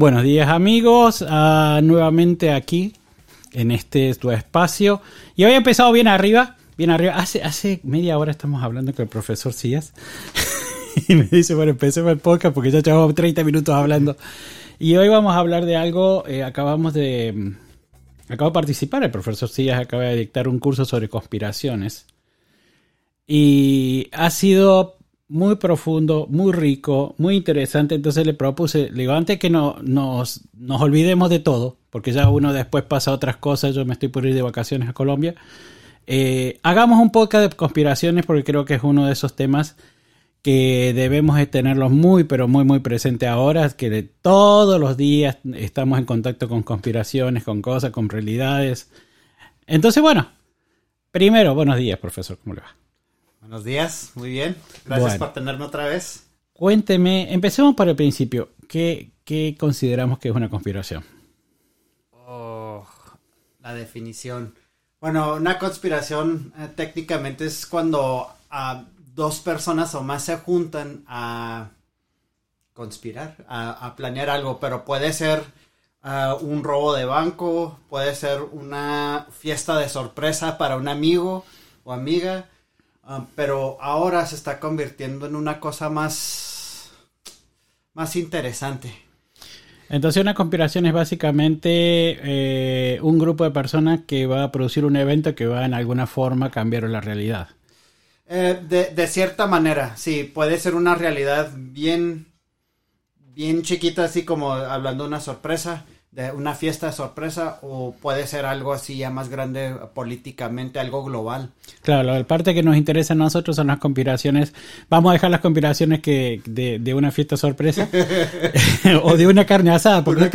Buenos días amigos, ah, nuevamente aquí en este tu espacio. Y he empezado bien arriba, bien arriba. Hace, hace media hora estamos hablando con el profesor Cías. y me dice, bueno, empecemos el podcast porque ya llevamos 30 minutos hablando. Y hoy vamos a hablar de algo, eh, acabamos de... Mm, acabo de participar, el profesor Cías acaba de dictar un curso sobre conspiraciones. Y ha sido muy profundo, muy rico, muy interesante. Entonces le propuse, le digo, antes que no, nos, nos olvidemos de todo, porque ya uno después pasa otras cosas, yo me estoy por ir de vacaciones a Colombia, eh, hagamos un podcast de conspiraciones porque creo que es uno de esos temas que debemos tenerlos muy, pero muy, muy presente ahora, que todos los días estamos en contacto con conspiraciones, con cosas, con realidades. Entonces, bueno, primero, buenos días, profesor, ¿cómo le va? Buenos días, muy bien. Gracias por tenerme otra vez. Cuénteme, empecemos por el principio. ¿Qué, consideramos que es una conspiración? Oh, la definición. Bueno, una conspiración eh, técnicamente es cuando ah, dos personas o más se juntan a conspirar, a, planear algo, pero puede ser ah, un robo de banco, puede ser una fiesta de sorpresa para un amigo o amiga, Ah, pero ahora se está convirtiendo en una cosa más, más interesante. Entonces una conspiración es básicamente eh, un grupo de personas que va a producir un evento que va en alguna forma a cambiar la realidad. Eh, de, de, cierta manera, sí, puede ser una realidad bien, bien chiquita, así como hablando de una sorpresa, de una fiesta de sorpresa o puede ser algo así ya más grande políticamente, algo global. Claro, la parte que nos interesa a nosotros son las conspiraciones. Vamos a dejar las conspiraciones que de, una fiesta sorpresa o de una carne asada, porque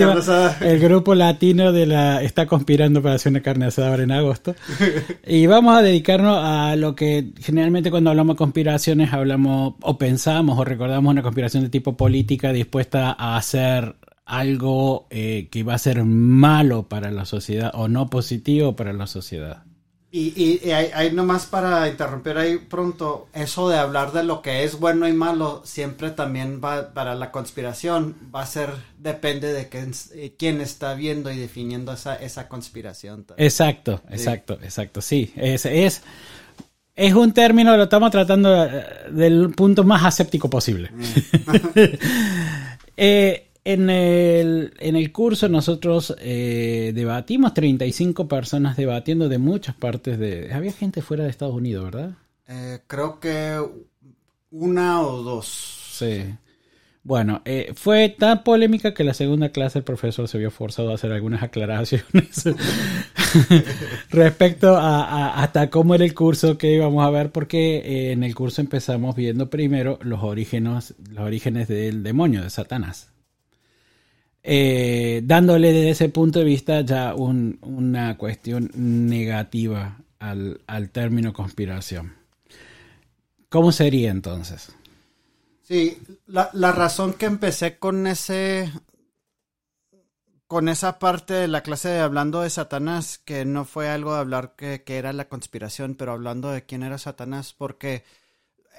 el grupo latino de la está conspirando para hacer una carne asada ahora en agosto. y vamos a dedicarnos a lo que generalmente cuando hablamos de conspiraciones hablamos o pensamos o recordamos una conspiración de tipo política dispuesta a hacer algo eh, que va a ser malo para la sociedad o no positivo para la sociedad. Y, y, hay, nomás para interrumpir ahí pronto, eso de hablar de lo que es bueno y malo, siempre también va para la conspiración, va a ser, depende de quién, eh, quién está viendo y definiendo esa, esa conspiración. Exacto, exacto, exacto, sí, es, es, es un término, lo estamos tratando eh, del punto más aséptico posible. Mm. eh, en el, en el curso nosotros eh, debatimos 35 personas debatiendo de muchas partes de... Había gente fuera de Estados Unidos, ¿verdad? Eh, creo que una o dos. Sí. Bueno, eh, fue tan polémica que la segunda clase el profesor se vio forzado a hacer algunas aclaraciones respecto a, hasta cómo era el curso que íbamos a ver, porque en el curso empezamos viendo primero los orígenes, los orígenes del demonio, de Satanás. Eh, dándole desde ese punto de vista ya una cuestión negativa al, término conspiración. ¿Cómo sería entonces? Sí, la, razón que empecé con ese con esa parte de la clase de hablando de Satanás, que no fue algo de hablar que, era la conspiración, pero hablando de quién era Satanás, porque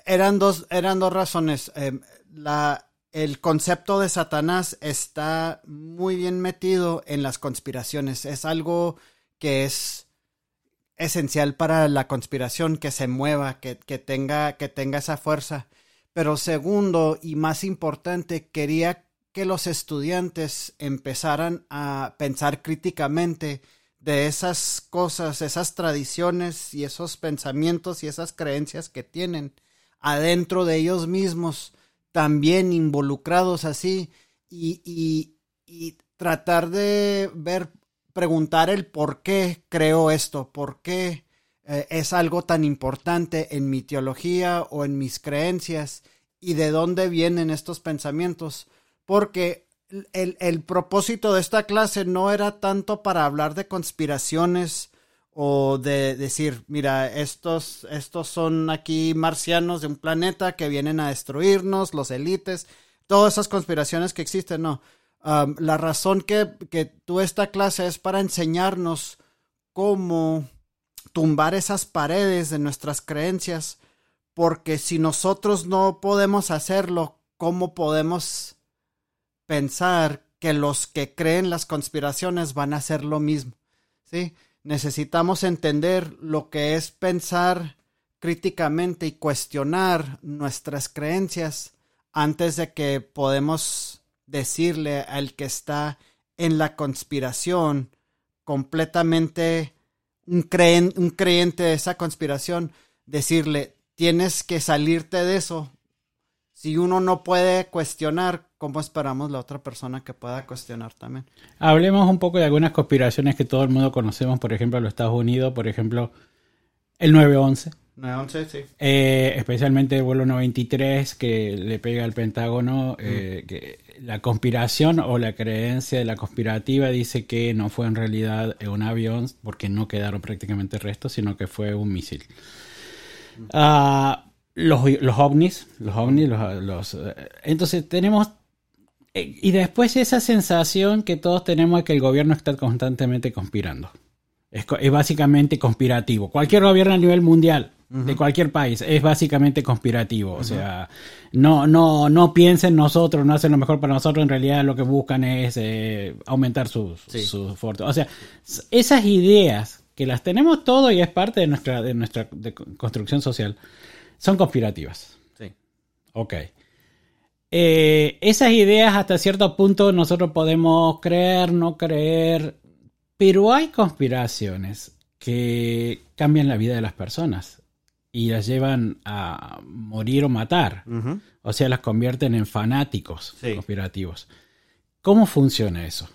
eran dos, eran dos razones. Eh, la, el concepto de Satanás está muy bien metido en las conspiraciones. Es algo que es esencial para la conspiración, que se mueva, que, tenga, que tenga esa fuerza. Pero segundo y más importante, quería que los estudiantes empezaran a pensar críticamente de esas cosas, esas tradiciones y esos pensamientos y esas creencias que tienen adentro de ellos mismos también involucrados así y, tratar de ver, preguntar el por qué creo esto, por qué eh, es algo tan importante en mi teología o en mis creencias y de dónde vienen estos pensamientos, porque el, el propósito de esta clase no era tanto para hablar de conspiraciones, o de decir, mira, estos, estos son aquí marcianos de un planeta que vienen a destruirnos, los élites, todas esas conspiraciones que existen, no. la razón que, que tú esta clase es para enseñarnos cómo tumbar esas paredes de nuestras creencias, porque si nosotros no podemos hacerlo, ¿cómo podemos pensar que los que creen las conspiraciones van a hacer lo mismo. ¿sí? Necesitamos entender lo que es pensar críticamente y cuestionar nuestras creencias antes de que podemos decirle al que está en la conspiración completamente un, un creyente de esa conspiración, decirle, tienes que salirte de eso. Si uno no puede cuestionar, ¿cómo esperamos la otra persona que pueda cuestionar también? Hablemos un poco de algunas conspiraciones que todo el mundo conocemos, por ejemplo, los Estados Unidos, por ejemplo, el 9-11. 9-11, sí. Eh, especialmente el vuelo 93 que le pega al Pentágono, eh, que la conspiración o la creencia de la conspirativa dice que no fue en realidad un avión porque no quedaron prácticamente restos, sino que fue un misil. Ah, los, ovnis, los ovnis, los, eh, entonces tenemos eh, y después esa sensación que todos tenemos de que el gobierno está constantemente conspirando. Es, es básicamente conspirativo. Cualquier gobierno a nivel mundial de cualquier país es básicamente conspirativo. O sea, no, no, no piensen nosotros, no hacen lo mejor para nosotros, en realidad lo que buscan es eh, aumentar sus su O sea, esas ideas que las tenemos todo y es parte de nuestra, de nuestra construcción social, son conspirativas. Sí. Ok. Eh, esas ideas hasta cierto punto nosotros podemos creer, no creer, pero hay conspiraciones que cambian la vida de las personas y las llevan a morir o matar. O sea, las convierten en fanáticos conspirativos. ¿Cómo funciona eso?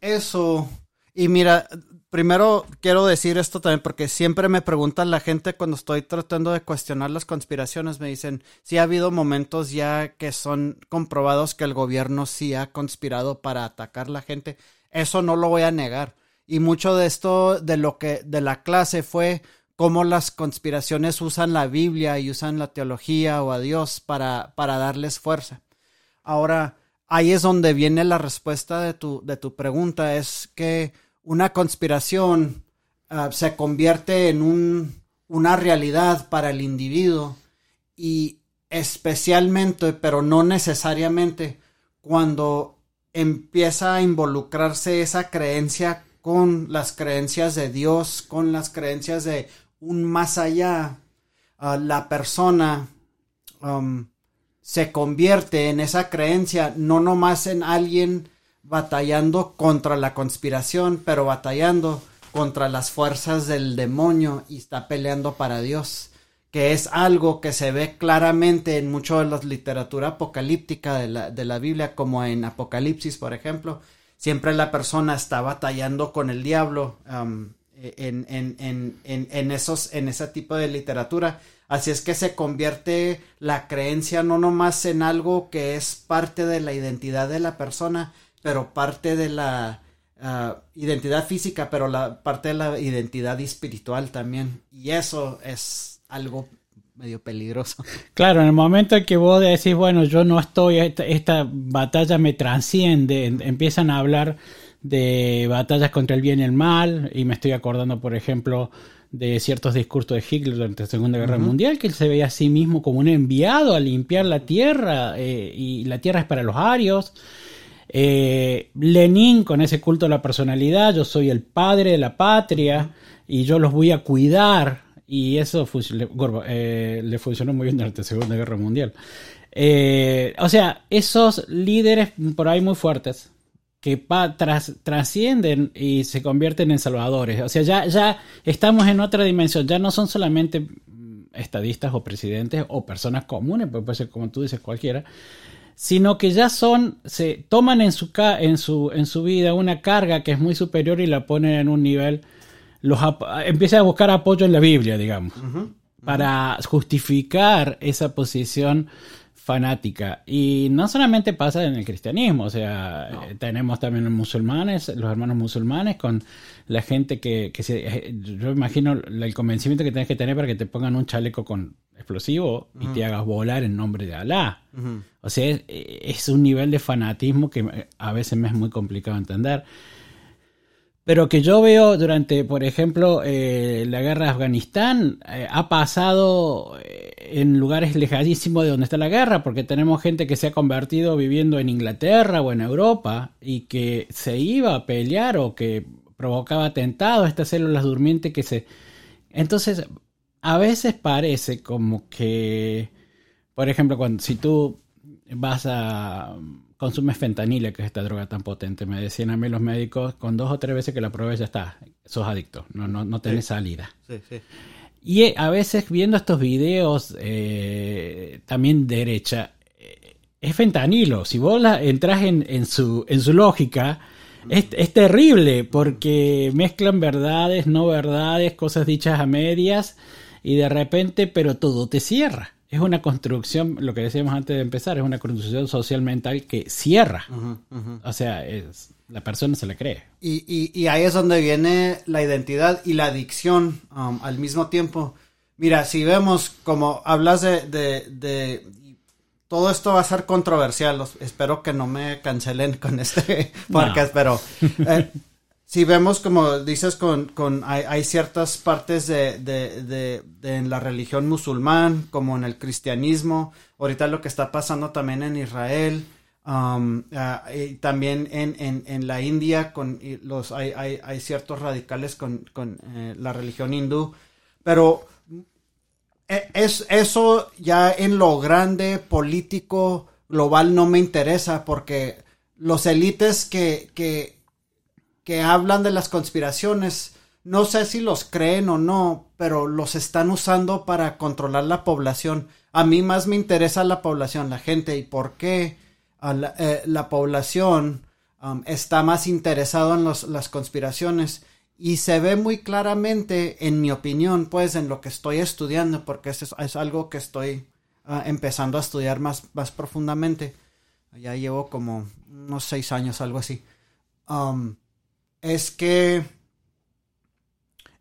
Eso. Y mira, primero quiero decir esto también porque siempre me preguntan la gente cuando estoy tratando de cuestionar las conspiraciones, me dicen si ha habido momentos ya que son comprobados que el gobierno sí ha conspirado para atacar a la gente. Eso no lo voy a negar. Y mucho de esto, de lo que, de la clase fue cómo las conspiraciones usan la Biblia y usan la teología o a Dios para, para darles fuerza. Ahora, ahí es donde viene la respuesta de tu, de tu pregunta, es que una conspiración ah, se convierte en un, una realidad para el individuo y especialmente, pero no necesariamente, cuando empieza a involucrarse esa creencia con las creencias de Dios, con las creencias de un más allá, la persona um, se convierte en esa creencia, no nomás en alguien batallando contra la conspiración, pero batallando contra las fuerzas del demonio y está peleando para Dios, que es algo que se ve claramente en mucho de la literatura apocalíptica de la, de la Biblia, como en Apocalipsis, por ejemplo. Siempre la persona está batallando con el diablo. Um, en, en, en, en, esos, en ese tipo de literatura. Así es que se convierte la creencia no nomás en algo que es parte de la identidad de la persona, pero parte de la ah, identidad física, pero la parte de la identidad espiritual también. Y eso es algo medio peligroso. Claro, en el momento en que vos decís, bueno, yo no estoy, esta, esta batalla me transciende, empiezan a hablar de batallas contra el bien y el mal, y me estoy acordando, por ejemplo, de ciertos discursos de Hitler durante la Segunda Guerra Mundial, que él se veía a sí mismo como un enviado a limpiar la tierra, eh, y la tierra es para los arios. Eh, Lenin con ese culto a la personalidad, yo soy el padre de la patria y yo los voy a cuidar, y eso eh, le funcionó muy bien durante la Segunda Guerra Mundial. o sea, esos líderes por ahí muy fuertes que trascienden y se convierten en salvadores. O sea, ya, ya estamos en otra dimensión, ya no son solamente estadistas o presidentes o personas comunes, puede ser como tú dices cualquiera, sino que ya son, se toman en su, en su, en su vida una carga que es muy superior y la ponen en un nivel, los empiezan a buscar apoyo en la Biblia, digamos, para justificar esa posición fanática. Y no solamente pasa en el cristianismo, o sea, tenemos también los musulmanes, los hermanos musulmanes, con la gente que, que se, eh, yo imagino el convencimiento que tienes que tener para que te pongan un chaleco con explosivo y te hagas volar en nombre de Alá. O sea, es, es, un nivel de fanatismo que a veces me es muy complicado entender. Pero que yo veo durante, por ejemplo, eh, la guerra de Afganistán, ha pasado en lugares lejanísimos de donde está la guerra, porque tenemos gente que se ha convertido viviendo en Inglaterra o en Europa y que se iba a pelear o que provocaba atentados, estas células durmientes que se... Entonces, a veces parece como que, por ejemplo, cuando si tú vas a consumes fentanila, que es esta droga tan potente, me decían a mí los médicos, con dos o tres veces que la pruebes ya está, sos adicto, no, no, no tenés salida. Sí, sí. Y eh, a veces viendo estos videos, eh, también derecha, eh, es fentanilo. Si vos la, entras en, en, su, en su lógica, es, es, terrible porque mezclan verdades, no verdades, cosas dichas a medias y de repente, pero todo te cierra. Es una construcción, lo que decíamos antes de empezar, es una construcción social mental que cierra. Uh -huh, uh -huh. O sea, es, la persona se le cree. Y, y, y, ahí es donde viene la identidad y la adicción um, al mismo tiempo. Mira, si vemos como hablas de, de, de, todo esto va a ser controversial, espero que no me cancelen con este podcast, no. pero eh, si vemos como dices con, con hay, hay ciertas partes de, de, de, de, en la religión musulmán, como en el cristianismo, ahorita lo que está pasando también en Israel, Um, uh, y también en, en, en, la India con los hay, hay, hay ciertos radicales con, con eh, la religión hindú pero es eso ya en lo grande político global no me interesa porque los élites que, que, que hablan de las conspiraciones no sé si los creen o no pero los están usando para controlar la población. A mí más me interesa la población la gente y por qué la, eh, la, población um, está más interesado en los, las conspiraciones y se ve muy claramente, en mi opinión, pues en lo que estoy estudiando, porque es, es algo que estoy uh, empezando a estudiar más, más profundamente. Ya llevo como unos seis años, algo así. Um, es que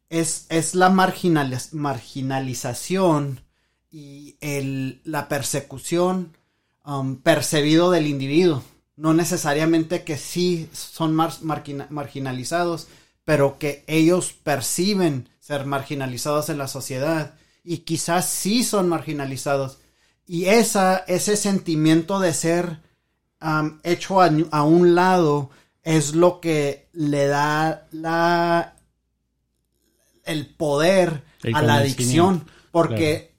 es, es la marginaliz marginalización y el, la persecución um, percebido del individuo. No necesariamente que sí son mar margina marginalizados, pero que ellos perciben ser marginalizados en la sociedad y quizás sí son marginalizados. Y esa, ese sentimiento de ser um, hecho a, a, un lado es lo que le da la, el poder el a la adicción. Porque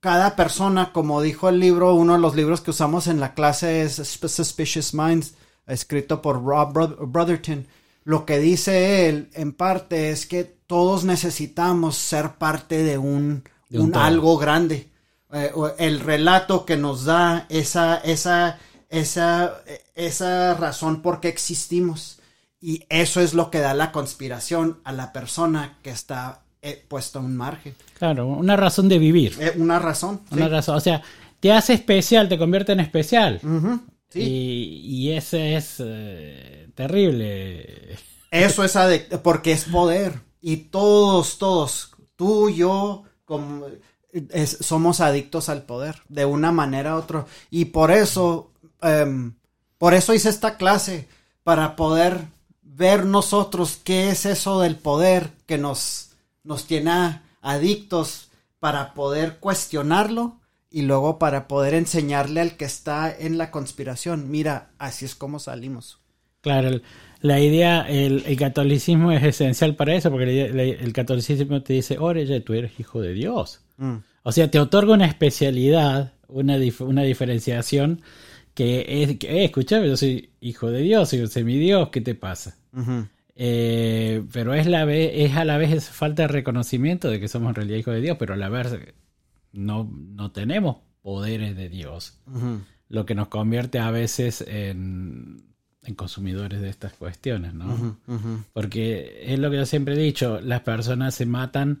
cada persona, como dijo el libro, uno de los libros que usamos en la clase es Suspicious Minds, escrito por Rob Brotherton. Lo que dice él, en parte, es que todos necesitamos ser parte de un, de un, un algo grande. Eh, el relato que nos da esa, esa, esa, esa razón por qué existimos. Y eso es lo que da la conspiración a la persona que está he puesto un margen. Claro, una razón de vivir. Eh, una razón. Una sí. razón. O sea, te hace especial, te convierte en especial. Uh -huh, sí. y, y, ese es eh, terrible. Eso es porque es poder. Y todos, todos, tú, yo, como, es, somos adictos al poder, de una manera u otra. Y por eso, um, por eso hice esta clase, para poder ver nosotros qué es eso del poder que nos nos tiene adictos para poder cuestionarlo y luego para poder enseñarle al que está en la conspiración, mira, así es como salimos. Claro, el, la idea, el, el, catolicismo es esencial para eso, porque el, el catolicismo te dice, oye, tú eres hijo de Dios. Mm. O sea, te otorga una especialidad, una, dif una diferenciación que es, que, eh, escúchame, yo soy hijo de Dios, soy semidios, ¿qué te pasa? Uh -huh. Eh, pero es, la vez, es a la vez esa falta de reconocimiento de que somos en realidad hijos de Dios, pero a la vez no, no tenemos poderes de Dios. Uh -huh. Lo que nos convierte a veces en, en consumidores de estas cuestiones, ¿no? Uh -huh, uh -huh. Porque es lo que yo siempre he dicho, las personas se matan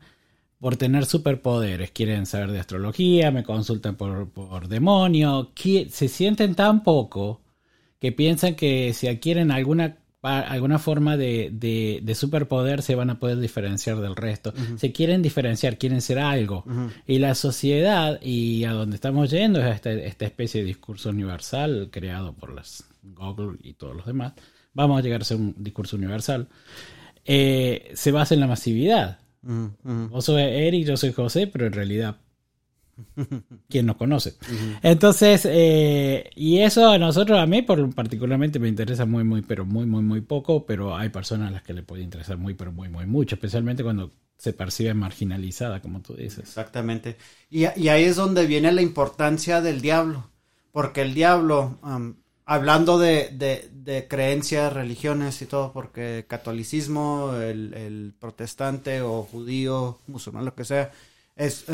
por tener superpoderes, quieren saber de astrología, me consultan por, por demonio, se sienten tan poco que piensan que si adquieren alguna alguna forma de, de, de, superpoder se van a poder diferenciar del resto. Uh -huh. Se quieren diferenciar, quieren ser algo. Uh -huh. Y la sociedad y a donde estamos yendo es esta, esta especie de discurso universal creado por las Google y todos los demás. Vamos a llegar a ser un discurso universal. Eh, se basa en la masividad. Uh -huh. Vos sos Eric, yo soy José, pero en realidad ¿Quién nos conoce? Entonces, eh, y eso a nosotros, a mí por, particularmente me interesa muy, muy, pero muy, muy, muy poco, pero hay personas a las que le puede interesar muy, pero muy, muy mucho, especialmente cuando se percibe marginalizada, como tú dices. Exactamente. Y, ahí es donde viene la importancia del diablo, porque el diablo, hablando de, de, creencias, religiones y todo, porque catolicismo, el, protestante o judío, musulmán, lo que sea, es...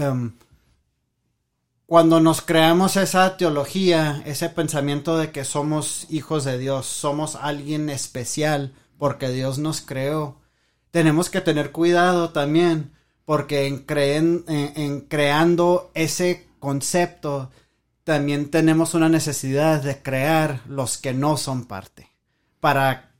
cuando nos creamos esa teología, ese pensamiento de que somos hijos de Dios, somos alguien especial porque Dios nos creó, tenemos que tener cuidado también porque en, creen, en, creando ese concepto también tenemos una necesidad de crear los que no son parte para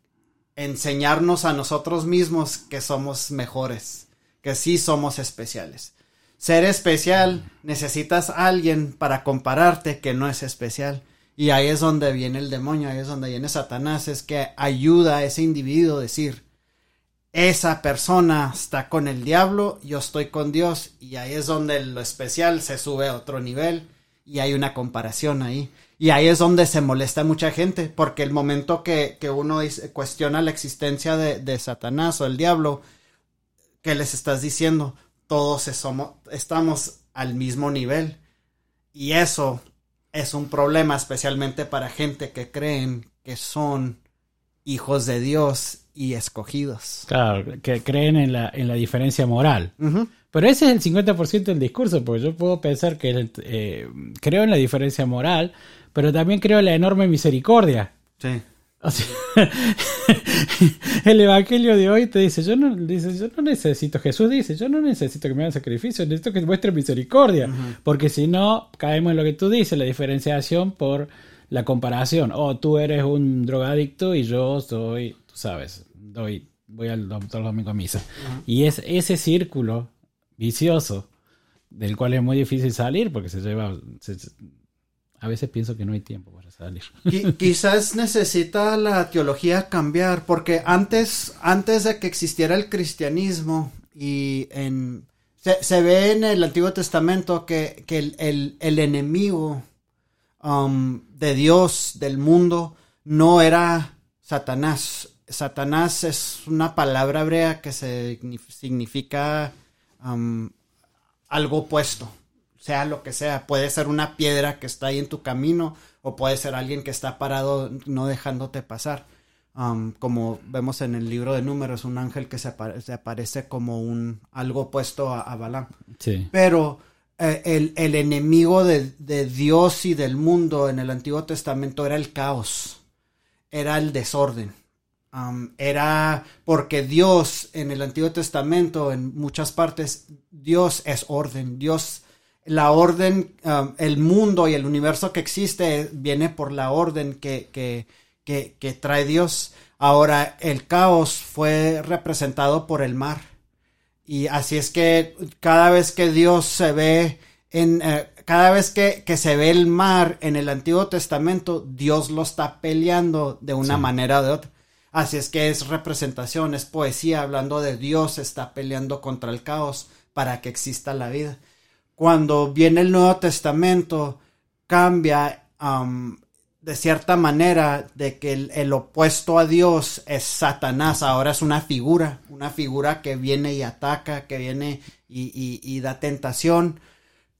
enseñarnos a nosotros mismos que somos mejores, que sí somos especiales. Ser especial necesitas a alguien para compararte que no es especial. Y ahí es donde viene el demonio, ahí es donde viene Satanás, es que ayuda a ese individuo a decir, esa persona está con el diablo, yo estoy con Dios, y ahí es donde lo especial se sube a otro nivel y hay una comparación ahí. Y ahí es donde se molesta mucha gente, porque el momento que, uno cuestiona la existencia de, Satanás o el diablo, ¿qué les estás diciendo? Todos somos, estamos al mismo nivel. Y eso es un problema, especialmente para gente que creen que son hijos de Dios y escogidos. Claro, que creen en la, en la diferencia moral. Pero ese es el 50% del discurso, porque yo puedo pensar que eh, creo en la diferencia moral, pero también creo en la enorme misericordia. Sí. el evangelio de hoy te dice, yo no, dice, yo no necesito, Jesús dice, yo no necesito que me hagan sacrificio, necesito que muestre misericordia, porque si no, caemos en lo que tú dices, la diferenciación por la comparación. O oh, tú eres un drogadicto y yo soy, tú sabes, doy, voy al doctor domingo a misa. Y es ese círculo vicioso del cual es muy difícil salir porque se lleva... a veces pienso que no hay tiempo para salir. quizás necesita la teología cambiar porque antes, antes de que existiera el cristianismo y en... Se, ve en el Antiguo Testamento que, el, el enemigo Um, de Dios, del mundo, no era Satanás. Satanás es una palabra hebrea que se significa um, algo opuesto, sea lo que sea. Puede ser una piedra que está ahí en tu camino o puede ser alguien que está parado no dejándote pasar. Um, como vemos en el libro de números, un ángel que se, aparece como un algo opuesto a, a Balaam. Sí. Pero eh, el, enemigo de, Dios y del mundo en el Antiguo Testamento era el caos, era el desorden. era porque Dios en el Antiguo Testamento, en muchas partes, Dios es orden. Dios, la orden, el mundo y el universo que existe viene por la orden que, que, que trae Dios. Ahora, el caos fue representado por el mar. Y así es que cada vez que Dios se ve en, eh, cada vez que, se ve el mar en el Antiguo Testamento, Dios lo está peleando de una manera o de otra. Así es que es representación, es poesía, hablando de Dios está peleando contra el caos para que exista la vida. Cuando viene el Nuevo Testamento, cambia de cierta manera de que el, opuesto a Dios es Satanás, ahora es una figura, una figura que viene y ataca, que viene y, da tentación.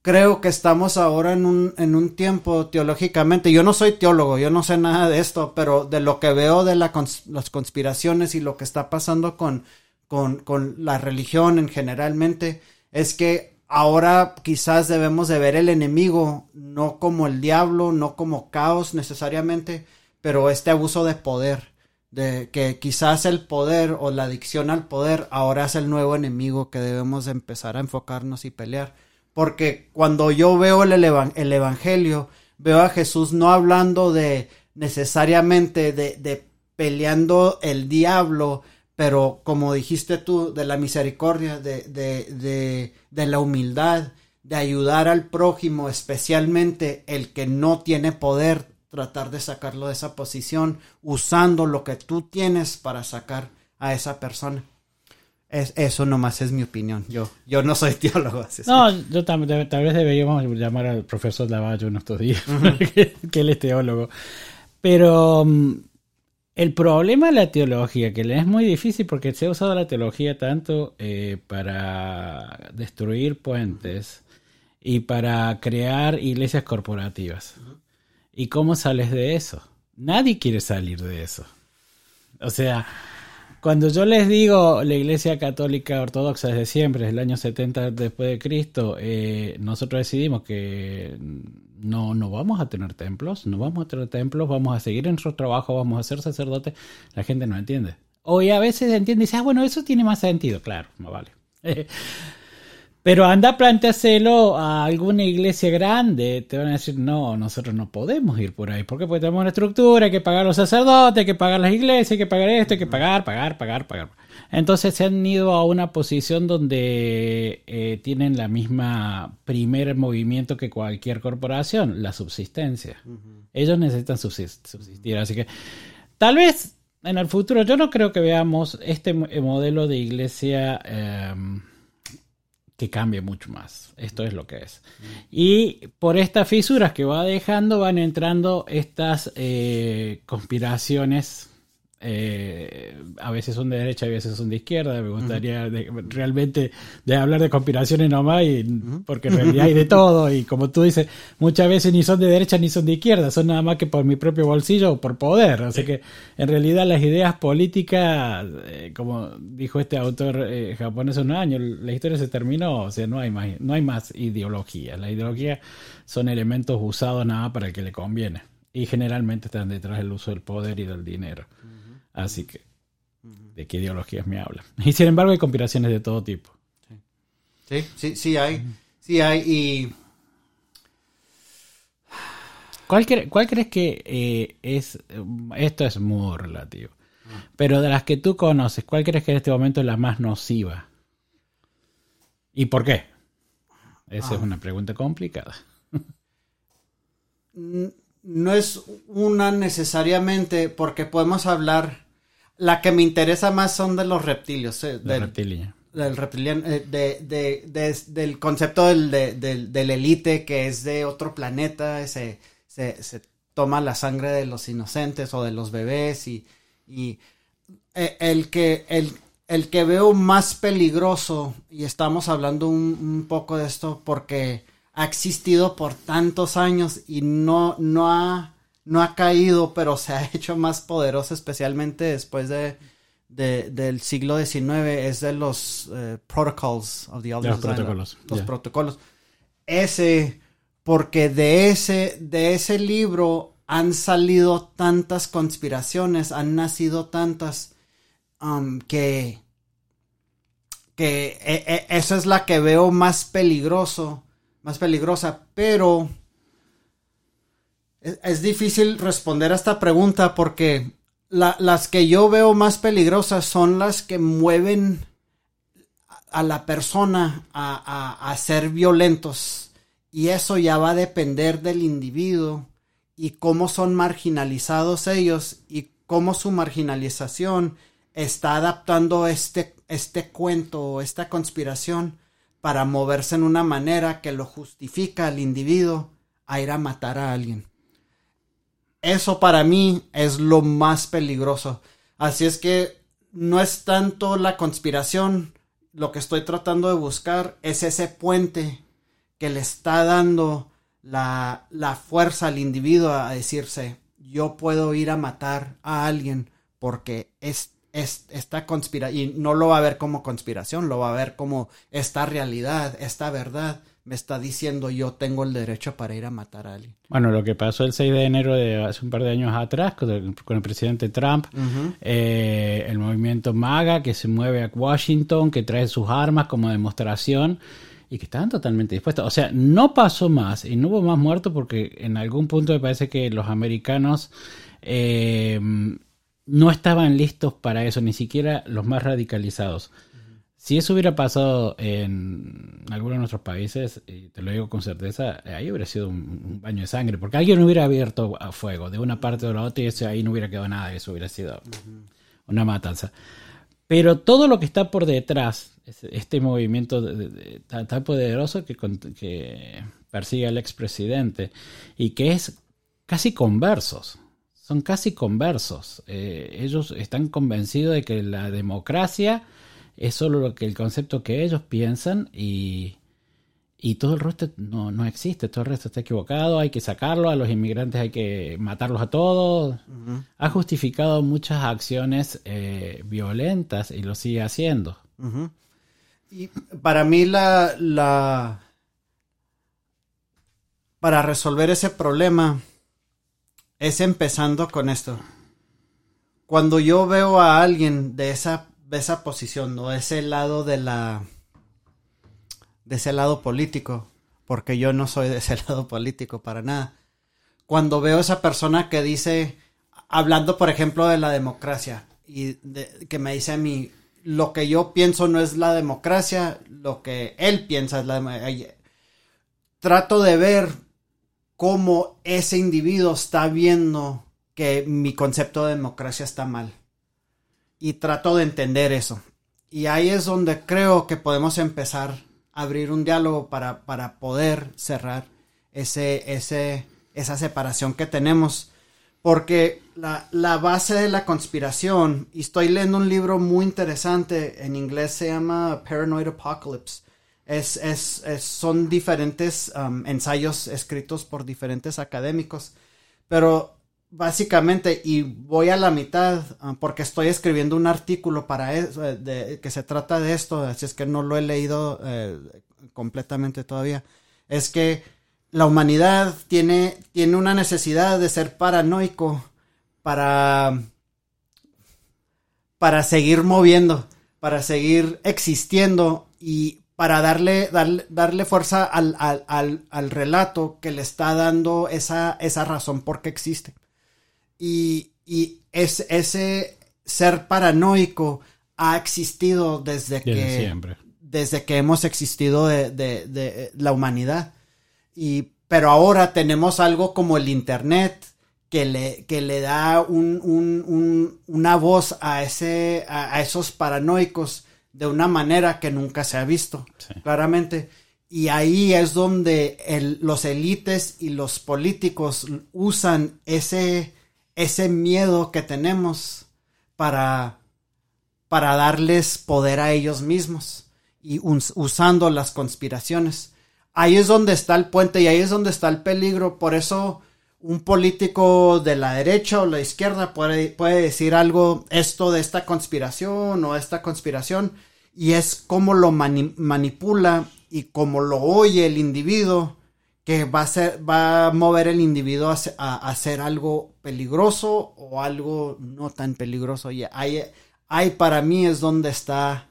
Creo que estamos ahora en un, en un tiempo teológicamente, yo no soy teólogo, yo no sé nada de esto, pero de lo que veo de las conspiraciones y lo que está pasando con, con, con la religión en generalmente, es que ahora quizás debemos de ver el enemigo no como el diablo, no como caos necesariamente, pero este abuso de poder, de que quizás el poder o la adicción al poder ahora es el nuevo enemigo que debemos de empezar a enfocarnos y pelear. Porque cuando yo veo el, el Evangelio, veo a Jesús no hablando de necesariamente de peleando el diablo, pero como dijiste tú, de la misericordia, de, de, de, la humildad, de ayudar al prójimo, especialmente el que no tiene poder, tratar de sacarlo de esa posición, usando lo que tú tienes para sacar a esa persona. Es, eso nomás es mi opinión. Yo, yo no soy teólogo. así No, yo tam- tal, vez deberíamos llamar al profesor Lavallo en estos días, que, que él es teólogo. Pero mm, el problema de la teología, que le es muy difícil porque se ha usado la teología tanto eh, para destruir puentes y para crear iglesias corporativas. ¿Y cómo sales de eso? Nadie quiere salir de eso. O sea, cuando yo les digo la Iglesia Católica Ortodoxa desde siempre, desde el año 70 después de Cristo, eh, nosotros decidimos que no, no vamos a tener templos, no vamos a tener templos, vamos a seguir en nuestro trabajo, vamos a ser sacerdotes, la gente no entiende. O a veces entiende y dice, ah, bueno, eso tiene más sentido, claro, no vale. Pero anda a planteárselo a alguna iglesia grande, te van a decir, no, nosotros no podemos ir por ahí. ¿Por qué? Porque tenemos una estructura, hay que pagar a los sacerdotes, hay que pagar las iglesias, hay que pagar esto, hay que pagar, pagar, pagar, pagar. Entonces se han ido a una posición donde eh, tienen la misma primer movimiento que cualquier corporación, la subsistencia. Ellos necesitan subsist- subsistir, así que tal vez en el futuro yo no creo que veamos este mo- modelo de iglesia... em, que cambie mucho más. Esto es lo que es. Y por estas fisuras que va dejando van entrando estas eh, conspiraciones. Eh, a veces son de derecha, a veces son de izquierda. Me gustaría de- realmente de hablar de conspiraciones nomás, y, porque en realidad hay de todo. Y como tú dices, muchas veces ni son de derecha ni son de izquierda, son nada más que por mi propio bolsillo o por poder. Así que en realidad las ideas políticas, eh, como dijo este autor eh, japonés hace unos años, la historia se terminó, o sea, no hay más, no hay más ideología. La ideología son elementos usados nada más para el que le conviene. Y generalmente están detrás del uso del poder y del dinero. Así que, ¿de qué ideologías me hablan? Y sin embargo hay conspiraciones de todo tipo. Sí, sí, sí hay. Sí hay. Y ¿Cuál, cre- cuál crees que eh, es, eh, esto es muy relativo, pero de las que tú conoces, ¿cuál crees que en este momento es la más nociva? ¿Y por qué? Esa es una pregunta complicada. no es una necesariamente porque podemos hablar. La que me interesa más son de los reptilios. eh, del, reptilia. del reptiliano, eh, de, de- de- del concepto del, de- del, del elite que es de otro planeta, se, se, se toma la sangre de los inocentes o de los bebés y, y eh, el, que, el, el que veo más peligroso, y estamos hablando un, un poco de esto porque ha existido por tantos años y no, no ha no ha caído, pero se ha hecho más poderoso, especialmente después de, de- del siglo XIX, es de los eh, protocols of the De Elders los protocolos, Los protocolos. Ese, porque de ese, de ese libro han salido tantas conspiraciones, han nacido tantas, um, que, que e- e- esa es la que veo más peligroso, más peligrosa, pero es, difícil responder a esta pregunta porque la- las que yo veo más peligrosas son las que mueven a- la persona a, a- a ser violentos y eso ya va a depender del individuo y cómo son marginalizados ellos y cómo su marginalización está adaptando este, este cuento o esta conspiración para moverse en una manera que lo justifica al individuo a ir a matar a alguien. Eso para mí es lo más peligroso. Así es que no es tanto la conspiración, lo que estoy tratando de buscar es ese puente que le está dando la, la fuerza al individuo a decirse, yo puedo ir a matar a alguien porque es, es esta conspiración, y no lo va a ver como conspiración, lo va a ver como esta realidad, esta verdad, me está diciendo yo tengo el derecho para ir a matar a alguien. Bueno, lo que pasó el 6 de enero de hace un par de años atrás con el, con el presidente Trump, eh, el movimiento MAGA que se mueve a Washington, que trae sus armas como demostración y que estaban totalmente dispuestos. O sea, no pasó más y no hubo más muertos porque en algún punto me parece que los americanos eh, no estaban listos para eso, ni siquiera los más radicalizados. Si eso hubiera pasado en alguno de nuestros países, y te lo digo con certeza, ahí hubiera sido un, un baño de sangre, porque alguien hubiera abierto a fuego de una parte o la otra y eso ahí no hubiera quedado nada, eso hubiera sido una matanza. Pero todo lo que está por detrás, este movimiento tan, poderoso que, que persigue al expresidente y que es casi conversos, son casi conversos. Eh, ellos están convencidos de que la democracia es solo lo que el concepto que ellos piensan y, y todo el resto no, existe, todo el resto está equivocado, hay que sacarlo, a los inmigrantes hay que matarlos a todos. Ha justificado muchas acciones eh, violentas y lo sigue haciendo. Y para mí la, la... Para resolver ese problema es empezando con esto. Cuando yo veo a alguien de esa, esa posición, o de ese lado de la. de ese lado político, porque yo no soy de ese lado político para nada. Cuando veo esa persona que dice, hablando por ejemplo de la democracia, y que me dice a mí, lo que yo pienso no es la democracia, lo que él piensa es la democracia. Trato de ver cómo ese individuo está viendo que mi concepto de democracia está mal. Y trato de entender eso. Y ahí es donde creo que podemos empezar a abrir un diálogo para, para poder cerrar ese, ese, esa separación que tenemos. Porque la, la, base de la conspiración, y estoy leyendo un libro muy interesante, en inglés se llama Paranoid Apocalypse, es, es, son diferentes um, ensayos escritos por diferentes académicos, pero básicamente, y voy a la mitad um, porque estoy escribiendo un artículo para eso, de, que se trata de esto, así es que no lo he leído eh, completamente todavía, es que la humanidad tiene, tiene una necesidad de ser paranoico para, para seguir moviendo, para seguir existiendo y para darle, darle, darle fuerza al, al, al, relato que le está dando esa, esa razón por qué existe. Y, y es, ese ser paranoico ha existido desde, que siempre. desde que hemos existido de, de, de, la humanidad. Y, pero ahora tenemos algo como el internet que le, que le da un, un, un, una voz a, ese, a esos paranoicos de una manera que nunca se ha visto, claramente. Y ahí es donde los élites y los políticos usan ese, ese miedo que tenemos para, para darles poder a ellos mismos y usando las conspiraciones. Ahí es donde está el puente y ahí es donde está el peligro. Por eso un político de la derecha o la izquierda puede, puede decir algo, esto de esta conspiración o esta conspiración, y es cómo lo manipula y cómo lo oye el individuo que va a, ser, va a mover el individuo a, hacer algo peligroso o algo no tan peligroso. Y ahí, ahí para mí es donde está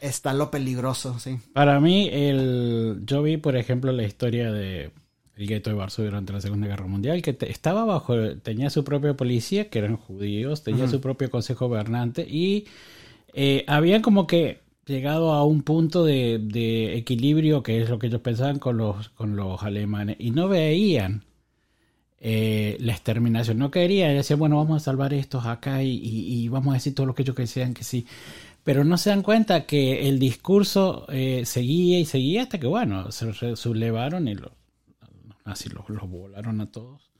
está lo peligroso, sí. Para mí, el, yo vi, por ejemplo, la historia de el gueto de Varsovia durante la Segunda Guerra Mundial, que estaba bajo, tenía su propia policía, que eran judíos, tenía su propio consejo gobernante, y eh, había como que llegado a un punto de, equilibrio, que es lo que ellos pensaban con los, con los alemanes, y no veían eh, la exterminación, no querían, decían, bueno, vamos a salvar estos acá y, vamos a decir todo lo que ellos decían que sí. Pero no se dan cuenta que el discurso eh, seguía y seguía hasta que, bueno, se sublevaron y los, los, los volaron a todos.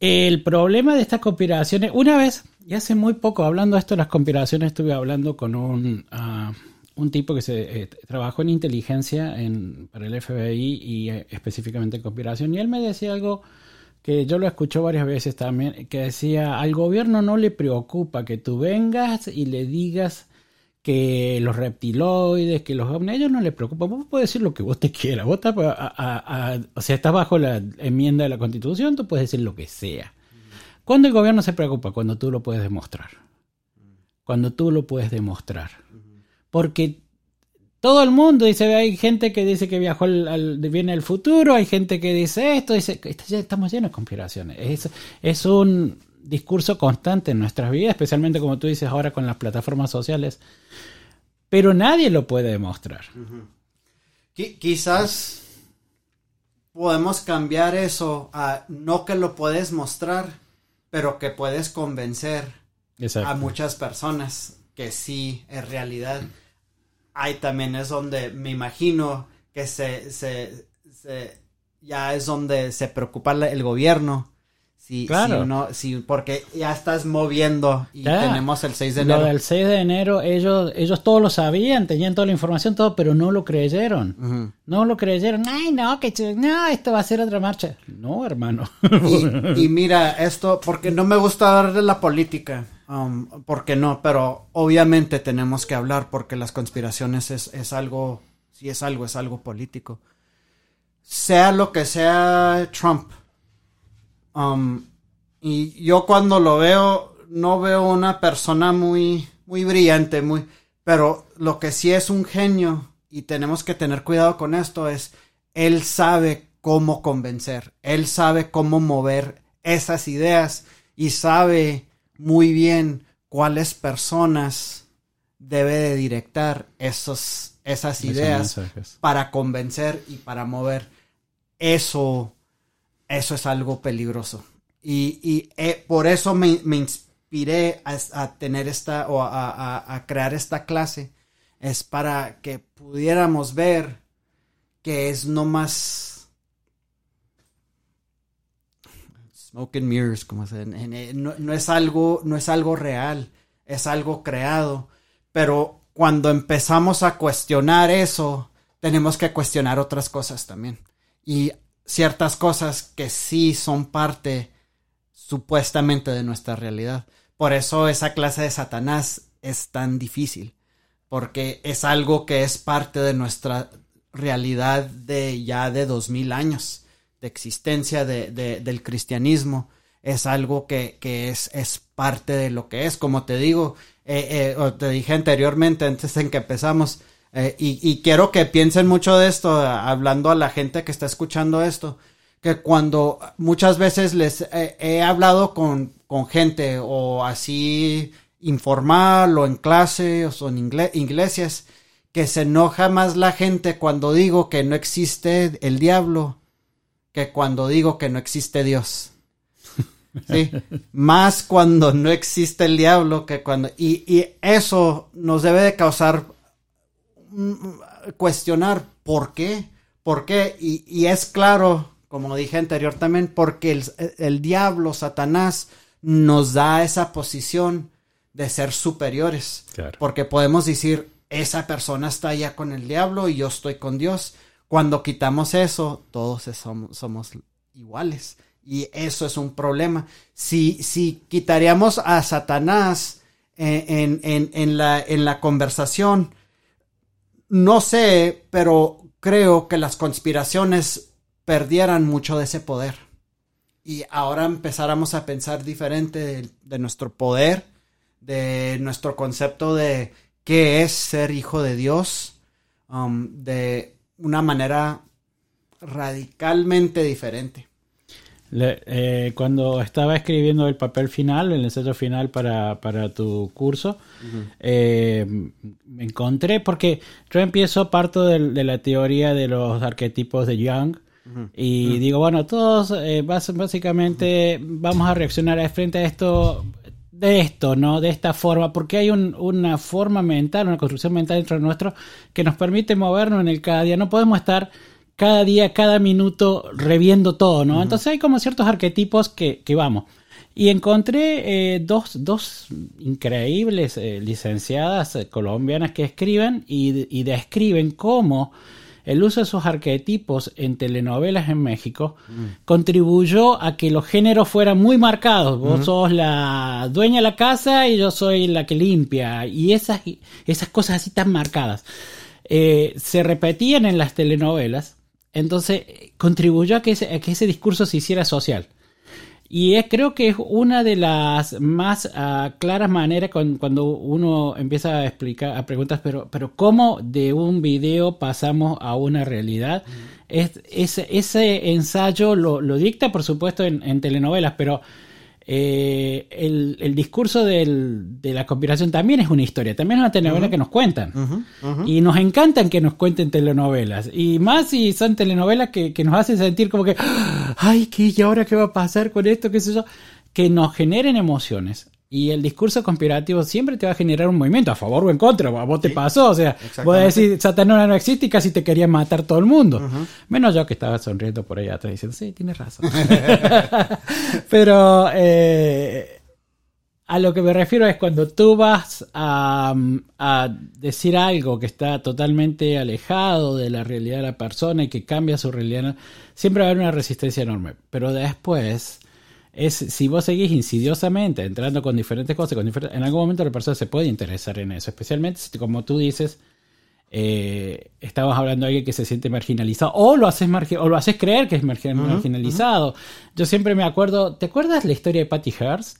El problema de estas conspiraciones, una vez, y hace muy poco, hablando de esto las conspiraciones, estuve hablando con un, ah, un tipo que se eh, trabajó en inteligencia en, para el FBI y eh, específicamente en conspiración, y él me decía algo que yo lo escucho varias veces también, que decía, al gobierno no le preocupa que tú vengas y le digas que los reptiloides, que los ovnis, a ellos no les preocupa. Vos puedes decir lo que vos te quieras. Vos estás, o sea, estás bajo la enmienda de la Constitución, tú puedes decir lo que sea. ¿Cuándo el gobierno se preocupa? Cuando tú lo puedes demostrar. Cuando tú lo puedes demostrar. Porque todo el mundo dice, hay gente que dice que viajó viene el futuro, hay gente que dice esto, dice, estamos llenos de conspiraciones. Es, es un discurso constante en nuestras vidas, especialmente como tú dices ahora con las plataformas sociales, pero nadie lo puede demostrar. Quizás podemos cambiar eso a no que lo puedes mostrar, pero que puedes convencer a muchas personas que sí es realidad, ahí también es donde me imagino que se, se, se ya es donde se preocupa el gobierno Sí, claro. no, sí, porque ya estás moviendo y tenemos el 6 de enero. Lo del 6 de enero, ellos, ellos todos lo sabían, tenían toda la información, todo, pero no lo creyeron. No lo creyeron. Ay, no, que no, esto va a ser otra marcha. No, hermano. Y, mira, esto, porque no me gusta hablar de la política, um, porque no, pero obviamente tenemos que hablar porque las conspiraciones es, es algo, si es algo, es algo político. Sea lo que sea Trump Um, y yo cuando lo veo, no veo una persona muy, muy brillante, muy, pero lo que sí es un genio y tenemos que tener cuidado con esto es, él sabe cómo convencer, él sabe cómo mover esas ideas y sabe muy bien cuáles personas debe de directar esos, esas ideas para convencer y para mover. Eso eso es algo peligroso. Y, eh, por eso me, inspiré a, tener esta o a, crear esta clase. Es para que pudiéramos ver que es no más smoke and mirrors, como se no, no, es algo, no es algo real, es algo creado. Pero cuando empezamos a cuestionar eso, tenemos que cuestionar otras cosas también. Y ciertas cosas que sí son parte supuestamente de nuestra realidad. Por eso esa clase de Satanás es tan difícil, porque es algo que es parte de nuestra realidad de ya de dos mil años de existencia de, del cristianismo. Es algo que, es, es, parte de lo que es. Como te digo, eh, eh, te dije anteriormente, antes en que empezamos, eh, y, quiero que piensen mucho de esto, hablando a la gente que está escuchando esto, que cuando muchas veces les he hablado con, con, gente o así informal o en clase o en iglesias, que se enoja más la gente cuando digo que no existe el diablo que cuando digo que no existe Dios. Sí, más cuando no existe el diablo que cuando... Y, y eso nos debe de causar cuestionar por qué, por qué, y, es claro, como dije anterior también, porque el, diablo, Satanás, nos da esa posición de ser superiores. Porque podemos decir, esa persona está ya con el diablo y yo estoy con Dios. Cuando quitamos eso, todos somos, iguales. Y eso es un problema. Si, si quitaríamos a Satanás en, en, en, la, en la conversación, no sé, pero creo que las conspiraciones perdieran mucho de ese poder. Y ahora empezáramos a pensar diferente de, nuestro poder, de nuestro concepto de qué es ser hijo de Dios, um, de una manera radicalmente diferente. Eh, cuando estaba escribiendo el papel final, el ensayo final para, tu curso, eh, me encontré, porque yo empiezo parto de, la teoría de los arquetipos de Young, y digo, bueno, todos eh, básicamente vamos a reaccionar frente a esto de esto, ¿no? De esta forma, porque hay una forma mental, una construcción mental dentro de nuestro que nos permite movernos en el cada día. No podemos estar cada día, cada minuto reviendo todo, ¿no? Entonces hay como ciertos arquetipos que, que vamos. Y encontré eh, dos, dos, increíbles eh, licenciadas eh, colombianas que escriben y, y, describen cómo el uso de esos arquetipos en telenovelas en México contribuyó a que los géneros fueran muy marcados. Vos sos la dueña de la casa y yo soy la que limpia. Y esas, esas cosas así tan marcadas. se repetían en las telenovelas entonces, contribuyó a que ese, que ese discurso se hiciera social. Y creo que es una de las más ah, claras maneras cuando uno empieza a explicar, a preguntas, pero, pero ¿cómo de un video pasamos a una realidad? es, ese, ensayo lo, dicta, por supuesto, en telenovelas, pero eh, el, discurso de la conspiración también es una historia, también es una telenovela que nos cuentan. Y nos encantan que nos cuenten telenovelas. Y más si son telenovelas que, nos hacen sentir como que, ay, ¿qué, ¿y ahora qué va a pasar con esto? ¿Qué sé yo? Que nos generen emociones. Y el discurso conspirativo siempre te va a generar un movimiento a favor o en contra. A vos te pasó, o sea, vos decís Satanás no existe y casi te quería matar todo el mundo. Menos yo que estaba sonriendo por allá atrás diciendo, sí, tienes razón. Pero eh, a lo que me refiero es cuando tú vas a, a decir algo que está totalmente alejado de la realidad de la persona y que cambia su realidad, siempre va a haber una resistencia enorme. Pero después, es si vos seguís insidiosamente entrando con diferentes cosas, con diferentes- en algún momento la persona se puede interesar en eso, especialmente si, como tú dices, eh, estamos hablando de alguien que se siente marginalizado o lo haces o lo haces creer que es margi- marginalizado. Yo siempre me acuerdo, ¿te acuerdas la historia de Patty Hearst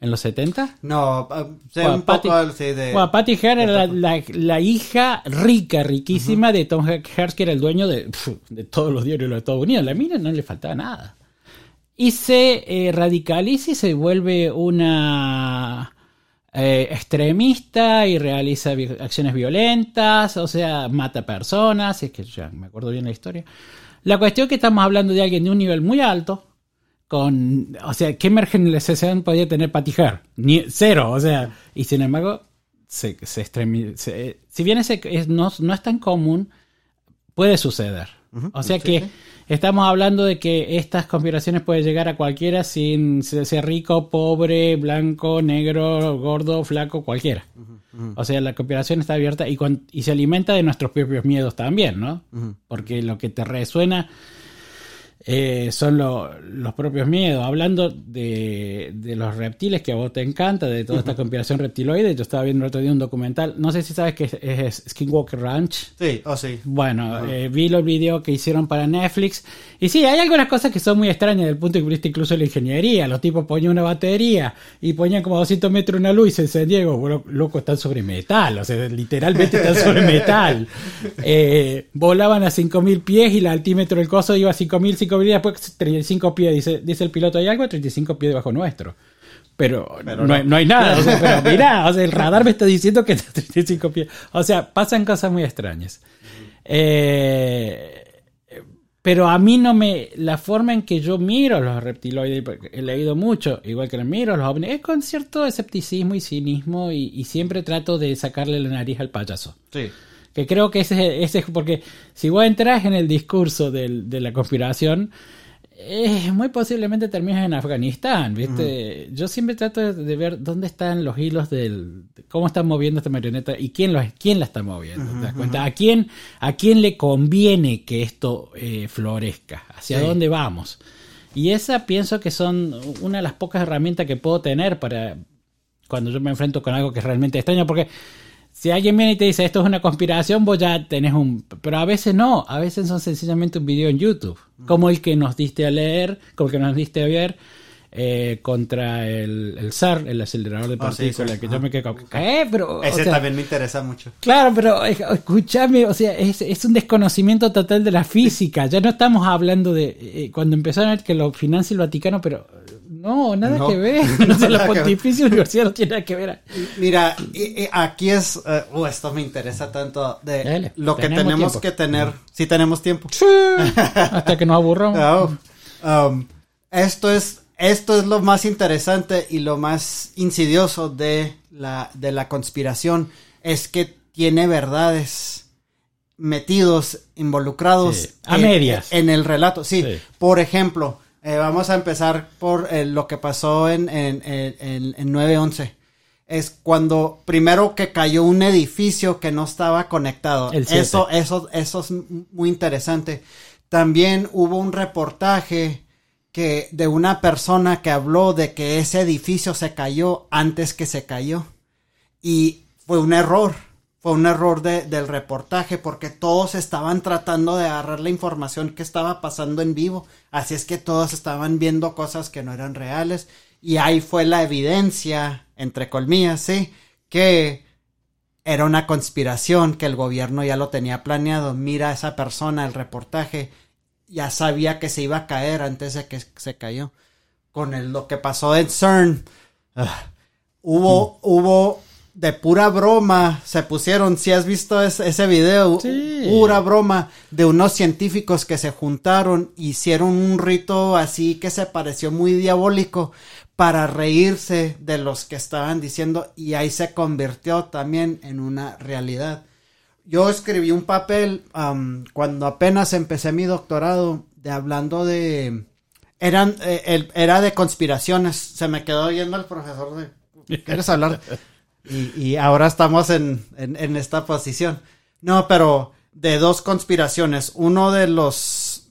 en los 70? No, ah, Bueno, un poco Patty- sí, de... Bueno, Patty Hearst era la, la- la hija rica, riquísima de Tom Hearst, que era el dueño de, de todos los diarios de los Estados Unidos. La mina no le faltaba nada. Y se eh, radicaliza y se vuelve una eh, extremista y realiza vi- acciones violentas, o sea, mata personas, es que ya me acuerdo bien la historia. La cuestión es que estamos hablando de alguien de un nivel muy alto, con, o sea, ¿qué marginalización podía tener? Ni, cero, o sea, y sin embargo, se, se extremi- se- si bien ese es, no, no es tan común, puede suceder. O sea sí, que sí. Estamos hablando de que estas conspiraciones pueden llegar a cualquiera sin ser rico, pobre, blanco, negro, gordo, flaco, cualquiera. O sea, la conspiración está abierta y, y se alimenta de nuestros propios miedos también, ¿no? Porque lo que te resuena eh, son lo- los propios miedos. Hablando de, de los reptiles que a vos te encanta, de toda esta conspiración reptiloide, yo estaba viendo el otro día un documental, no sé si sabes que es, es Skinwalker Ranch. Sí, oh sí. Bueno, eh, vi los videos que hicieron para Netflix. Y sí, hay algunas cosas que son muy extrañas desde el punto de vista incluso de la ingeniería. Los tipos ponían una batería y ponían como 200 metros una luz y se encendía. Y bueno, loco, están sobre metal. O sea, literalmente están sobre metal. Eh, volaban a 5000 pies y el altímetro del coso iba a 5000, 5000 y después 35 pies. Dice, dice el piloto, hay algo a 35 pies debajo nuestro. Pero, Pero no, no. hay- no hay nada. O sea, pero mirá, o sea, el radar me está diciendo que está a 35 pies. O sea, pasan cosas muy extrañas. Eh, pero a mí no me. La forma en que yo miro los reptiloides, he leído mucho, igual que los miro los ovnis, es con cierto escepticismo y cinismo y, y siempre trato de sacarle la nariz al payaso. Sí. Que creo que ese, ese porque si vos entras en el discurso del- de la conspiración, eh, muy posiblemente terminas en Afganistán, ¿viste? Yo siempre trato de, de ver dónde están los hilos del... cómo están moviendo esta marioneta y quién, los, quién la está moviendo. ¿Te das cuenta? ¿A quién, ¿A quién le conviene que esto eh, florezca? ¿Hacia Sí. dónde vamos? Y esa pienso que son una de las pocas herramientas que puedo tener para cuando yo me enfrento con algo que es realmente extraño, porque si alguien viene y te dice esto es una conspiración, vos ya tenés un... Pero a veces no, a veces son sencillamente un video en YouTube, como el que nos diste a leer, como el que nos diste a ver eh, contra el, el SAR, el acelerador de Ah, sí, partículas, sí. que yo me quedo como, ¿qué? Pero, o Ese sea, también me interesa mucho. Claro, pero eh, escúchame, o sea, es, es un desconocimiento total de la física. Ya no estamos hablando de eh, cuando empezaron a ver que lo financia el Vaticano, pero eh, no, nada No, que ver. No sé, la. Pontificia Universidad no tiene nada que ver. Mira, y- y aquí es, eh, uh, esto me interesa tanto de Dale, lo que tenemos tiempo. que tener, si tenemos tiempo. Hasta que nos aburramos. Oh, um, esto es, esto es lo más interesante y lo más insidioso de la, de la conspiración, es que tiene verdades metidos, involucrados Sí, a en, medias. en el relato. Sí, Sí. por ejemplo, eh, vamos a empezar por eh, lo que pasó en, en, en, en- en 9-11. Es cuando primero que cayó un edificio que no estaba conectado. Eso, eso, eso es muy interesante. También hubo un reportaje que de una persona que habló de que ese edificio se cayó antes que se cayó. Y fue un error. Fue un error de- del reportaje porque todos estaban tratando de agarrar la información que estaba pasando en vivo. Así es que todos estaban viendo cosas que no eran reales. Y ahí fue la evidencia, entre colmillas, sí, que era una conspiración, que el gobierno ya lo tenía planeado. Mira a esa persona, el reportaje, ya sabía que se iba a caer antes de que se cayó. Con lo que pasó en CERN, ah, hubo, hubo de pura broma, se pusieron, si has visto ese, ese video, Sí. pura broma de unos científicos que se juntaron, hicieron un rito así que se pareció muy diabólico para reírse de los que estaban diciendo y ahí se convirtió también en una realidad. Yo escribí un papel um, cuando apenas empecé mi doctorado de hablando de eran eh, era de conspiraciones. Se me quedó oyendo el profesor de ¿Quieres hablar? Y, y ahora estamos en, en, en esta posición. No, pero de dos conspiraciones. Uno de los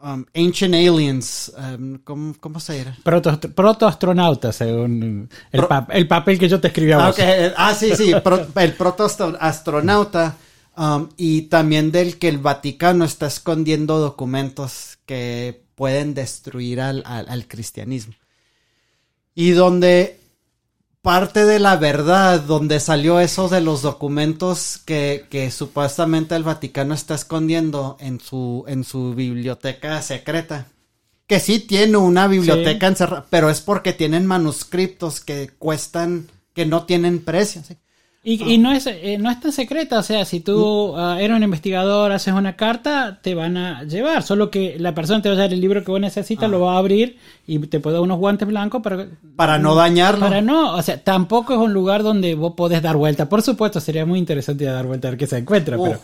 um, Ancient Aliens, um, ¿cómo, ¿cómo, se llama? Proto, protoastronautas, según el, Pro pa el, papel que yo te escribí a ah. Okay. Ah, sí, sí, pro el protoastronauta. Um, y también del que el Vaticano está escondiendo documentos que pueden destruir al, al, al cristianismo. Y donde parte de la verdad donde salió eso de los documentos que, que, supuestamente el Vaticano está escondiendo en su, en su biblioteca secreta. Que sí tiene una biblioteca sí. encerrada, pero es porque tienen manuscritos que cuestan, que no tienen precio. ¿sí? Y, y, no es eh, no es tan secreta, o sea, si tú uh, eres un investigador, haces una carta, te van a llevar, solo que la persona te va a dar el libro que vos necesitas, ah. lo va a abrir y te puede dar unos guantes blancos para... Para no dañarlo. Para no, o sea, tampoco es un lugar donde vos podés dar vuelta. Por supuesto, sería muy interesante dar vuelta a ver qué se encuentra, pero...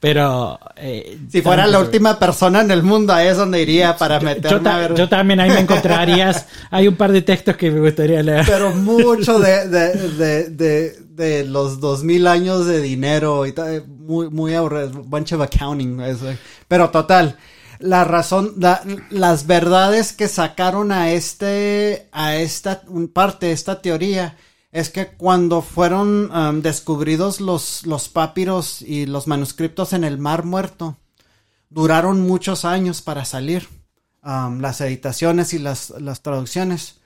Pero. Eh, si fuera la última persona en el mundo, ahí es donde iría para meterme yo, a ver. Yo también ahí me encontrarías. Hay un par de textos que me gustaría leer. Pero mucho de, de, de, de, de los dos mil años de dinero y tal. Muy, muy aburrido. Bunch of accounting. Eso. Pero total. La razón, la, las verdades que sacaron a este, a esta parte de esta teoría es que cuando fueron um, descubridos los, los papiros y los manuscritos en el Mar Muerto, duraron muchos años para salir, um, las editaciones y las, las traducciones.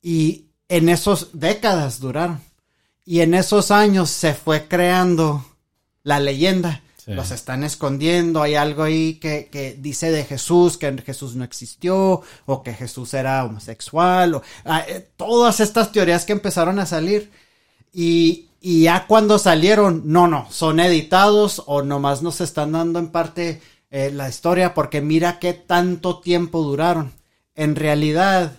Y en esos décadas duraron. Y en esos años se fue creando la leyenda. Los están escondiendo, hay algo ahí que, que, dice de Jesús, que Jesús no existió, o que Jesús era homosexual, o ah, eh, todas estas teorías que empezaron a salir. Y, y, ya cuando salieron, no, no, son editados o nomás nos están dando en parte eh, la historia, porque mira qué tanto tiempo duraron. En realidad,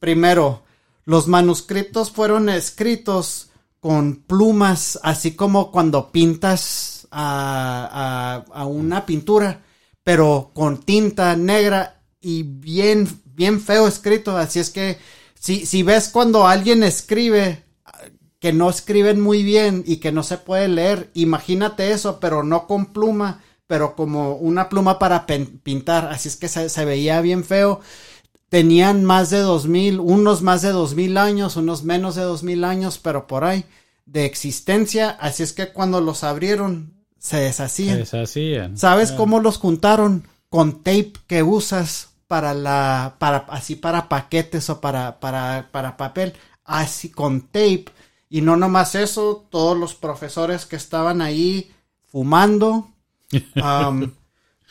primero, los manuscritos fueron escritos con plumas, así como cuando pintas a, una pintura, pero con tinta negra y bien, bien feo escrito. Así es que si, si ves cuando alguien escribe que no escriben muy bien y que no se puede leer, imagínate eso, pero no con pluma, pero como una pluma para pintar. Así es que se, se veía bien feo tenían más de dos mil, unos más de dos mil años, unos menos de dos mil años, pero por ahí de existencia. Así es que cuando los abrieron se deshacían. Se deshacían. ¿Sabes ah. cómo los juntaron? Con tape que usas para la, para, así para paquetes o para, para, para papel. Así con tape. Y no nomás eso, todos los profesores que estaban ahí fumando, um,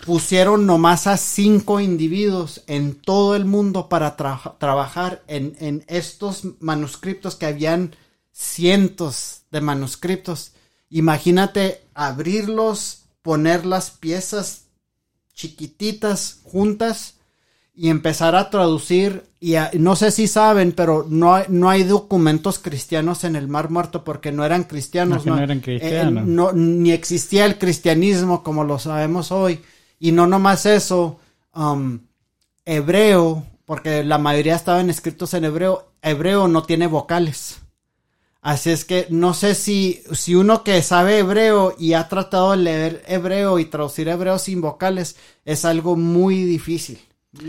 pusieron nomás a cinco individuos en todo el mundo para tra trabajar en, en estos manuscritos que habían cientos de manuscritos Imagínate abrirlos, poner las piezas chiquititas juntas y empezar a traducir. Y a, no sé si saben, pero no hay, no hay documentos cristianos en el Mar Muerto porque no eran cristianos. No, no eran cristianos. Eh, no, ni existía el cristianismo como lo sabemos hoy. Y no nomás eso, um, hebreo, porque la mayoría estaban escritos en hebreo, hebreo no tiene vocales. Así es que no sé si, si uno que sabe hebreo y ha tratado de leer hebreo y traducir hebreo sin vocales es algo muy difícil.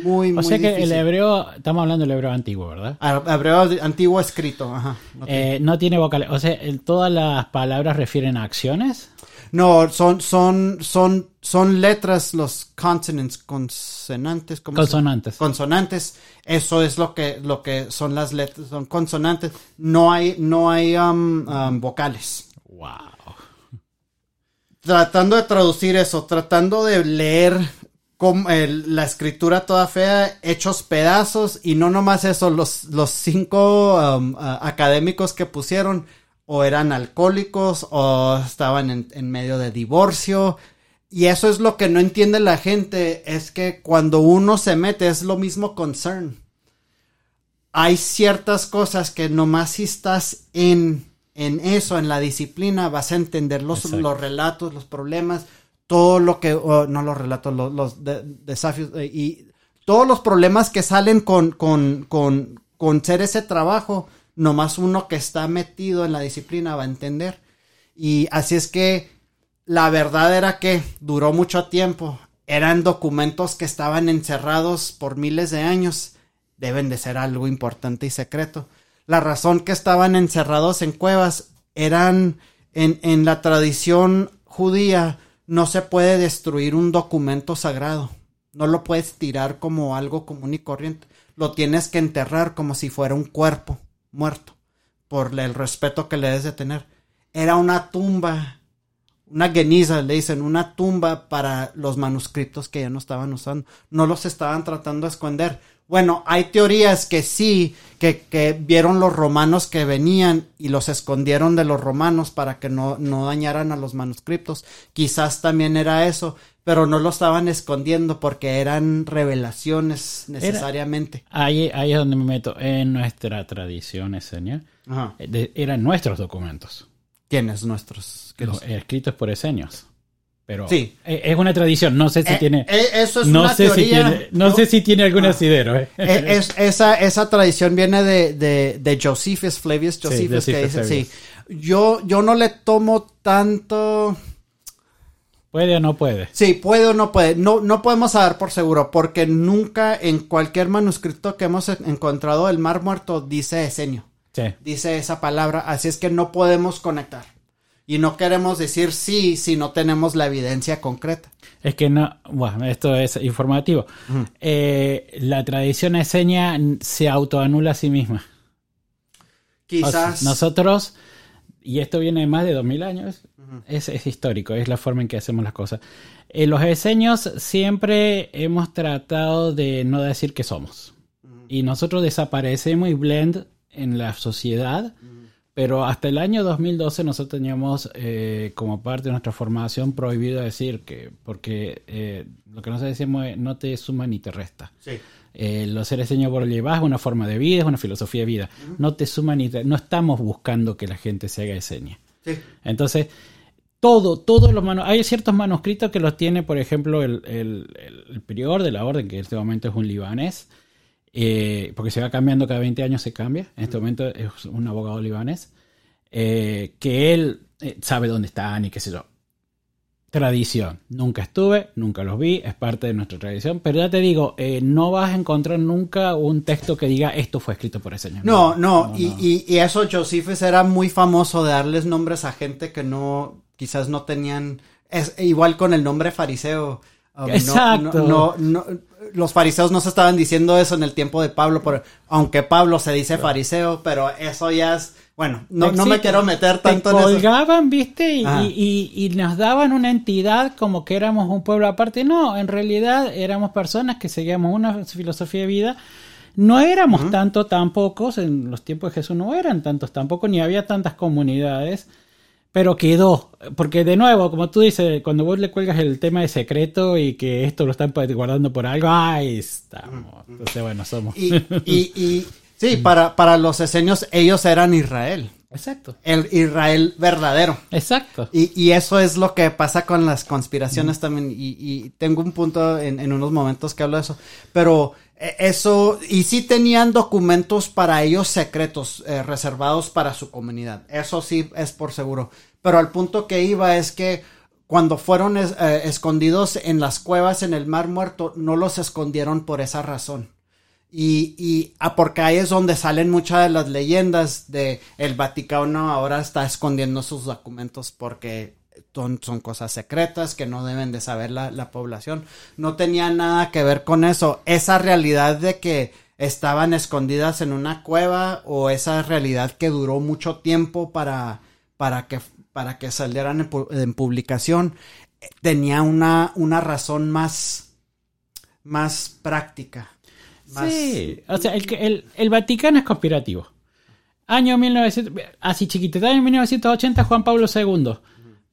Muy, o muy sea que difícil. el hebreo, estamos hablando del hebreo antiguo, ¿verdad? Hebreo antiguo escrito, ajá. Okay. Eh, no tiene vocales. O sea, ¿todas las palabras refieren a acciones? No, son, son, son, son letras, los consonants, consonantes. ¿cómo consonantes. Consonantes. Eso es lo que, lo que son las letras, son consonantes. No hay, no hay um, um, vocales. Wow. Tratando de traducir eso, tratando de leer con, la escritura toda fea, hechos pedazos, y no nomás eso, los, los cinco um, uh, académicos que pusieron o eran alcohólicos o estaban en, en, medio de divorcio. Y eso es lo que no entiende la gente, es que cuando uno se mete es lo mismo con CERN. hay ciertas cosas que nomás si estás en, en eso, en la disciplina, vas a entender los, los relatos, los problemas, todo lo que, oh, no los relatos, los, los de- desafíos eh, y todos los problemas que salen con, con, con, con ser ese trabajo, nomás uno que está metido en la disciplina va a entender. Y así es que la verdad era que duró mucho tiempo. Eran documentos que estaban encerrados por miles de años. Deben de ser algo importante y secreto. La razón que estaban encerrados en cuevas eran en, en la tradición judía no se puede destruir un documento sagrado. No lo puedes tirar como algo común y corriente. Lo tienes que enterrar como si fuera un cuerpo muerto. Por el respeto que le debes de tener. Era una tumba una geniza, le dicen, una tumba para los manuscritos que ya no estaban usando. No los estaban tratando de esconder. Bueno, hay teorías que sí, que, que vieron los romanos que venían y los escondieron de los romanos para que no, no dañaran a los manuscritos. Quizás también era eso, pero no lo estaban escondiendo porque eran revelaciones necesariamente. Ahí, ahí es donde me meto. En nuestra tradición esenia, eh, eran nuestros documentos. ¿Quiénes nuestros? los- escritos por esenios. Pero Sí. eh, es una tradición. No sé si Eh, tiene. eh, eso es no una sé si tiene. No sé si tiene algún Ah. asidero. eh. Es- esa, esa tradición viene de, de, de Josephus, Flavius Josephus, que Josephus dice, sí. Yo, yo no le tomo tanto... ¿Puede o no puede? Sí, puede o no puede. No, no podemos saber por seguro, porque nunca en cualquier manuscrito que hemos en- encontrado del Mar Muerto dice esenio. Sí. Dice esa palabra, así es que no podemos conectar. Y no queremos decir sí si no tenemos la evidencia concreta. Es que no, bueno, esto es informativo. Eh, la tradición esenia se autoanula a sí misma. O sea, Quizás... nosotros, y esto viene de más de 2000 años, es, es histórico, es la forma en que hacemos las cosas. Eh, los esenios siempre hemos tratado de no decir que somos. Y nosotros desaparecemos y blend en la sociedad. Pero hasta el año 2012 nosotros teníamos eh, como parte de nuestra formación prohibido decir que, porque eh, lo que nosotros decimos es no te suma ni te resta. Sí. Eh, los seres seños por llevar es una forma de vida, es una filosofía de vida. No te suma ni te, no estamos buscando que la gente se haga de seña. Sí. Entonces, todo, todos los manos, hay ciertos manuscritos que los tiene, por ejemplo, el, el, el- prior de la orden, que en este momento es un libanés, eh, porque se va cambiando cada 20 años, se cambia. En este momento es un abogado libanés, eh, que él eh, sabe dónde están y qué sé yo. Tradición. Nunca estuve, nunca los vi, es parte de nuestra tradición, pero ya te digo, eh, no vas a encontrar nunca un texto que diga esto fue escrito por ese señor. No, no, y, y- y eso Josephus era muy famoso de darles nombres a gente que no, quizás no tenían, es igual con el nombre fariseo. Um, Exacto. No, no- no- los fariseos no se estaban diciendo eso en el tiempo de Pablo, por- aunque Pablo se dice fariseo, pero eso ya es, bueno, no, no me quiero meter Te tanto en eso. colgaban, viste, y, y- nos daban una entidad como que éramos un pueblo aparte. No, en realidad éramos personas que seguíamos una filosofía de vida. No éramos tanto tampoco, en los tiempos de Jesús no eran tantos tampoco, ni había tantas comunidades, pero quedó. Porque de nuevo, como tú dices, cuando vos le cuelgas el tema de secreto y que esto lo están guardando por algo, ahí estamos. Entonces, bueno, somos. Y, y, y sí, para, para los esenios, ellos eran Israel, Exacto. el Israel verdadero. Exacto. Y, y eso es lo que pasa con las conspiraciones también. Y, y tengo un punto en, en unos momentos que hablo de eso. Pero eso, y sí tenían documentos para ellos secretos, eh, reservados para su comunidad. Eso sí es por seguro. Pero al punto que iba es que cuando fueron eh, escondidos en las cuevas en el Mar Muerto, no los escondieron por esa razón. Y, y ah, porque ahí es donde salen muchas de las leyendas de el Vaticano ahora está escondiendo sus documentos porque son, cosas secretas que no deben de saber la, la población. No tenía nada que ver con eso. Esa realidad de que estaban escondidas en una cueva o esa realidad que duró mucho tiempo para, para que para que salieran en, pu- en publicación eh, tenía una, una razón más más práctica. Más, Sí, o sea, el, el, el Vaticano es conspirativo. Año 1900, así chiquitito, año 1980, Juan Pablo II.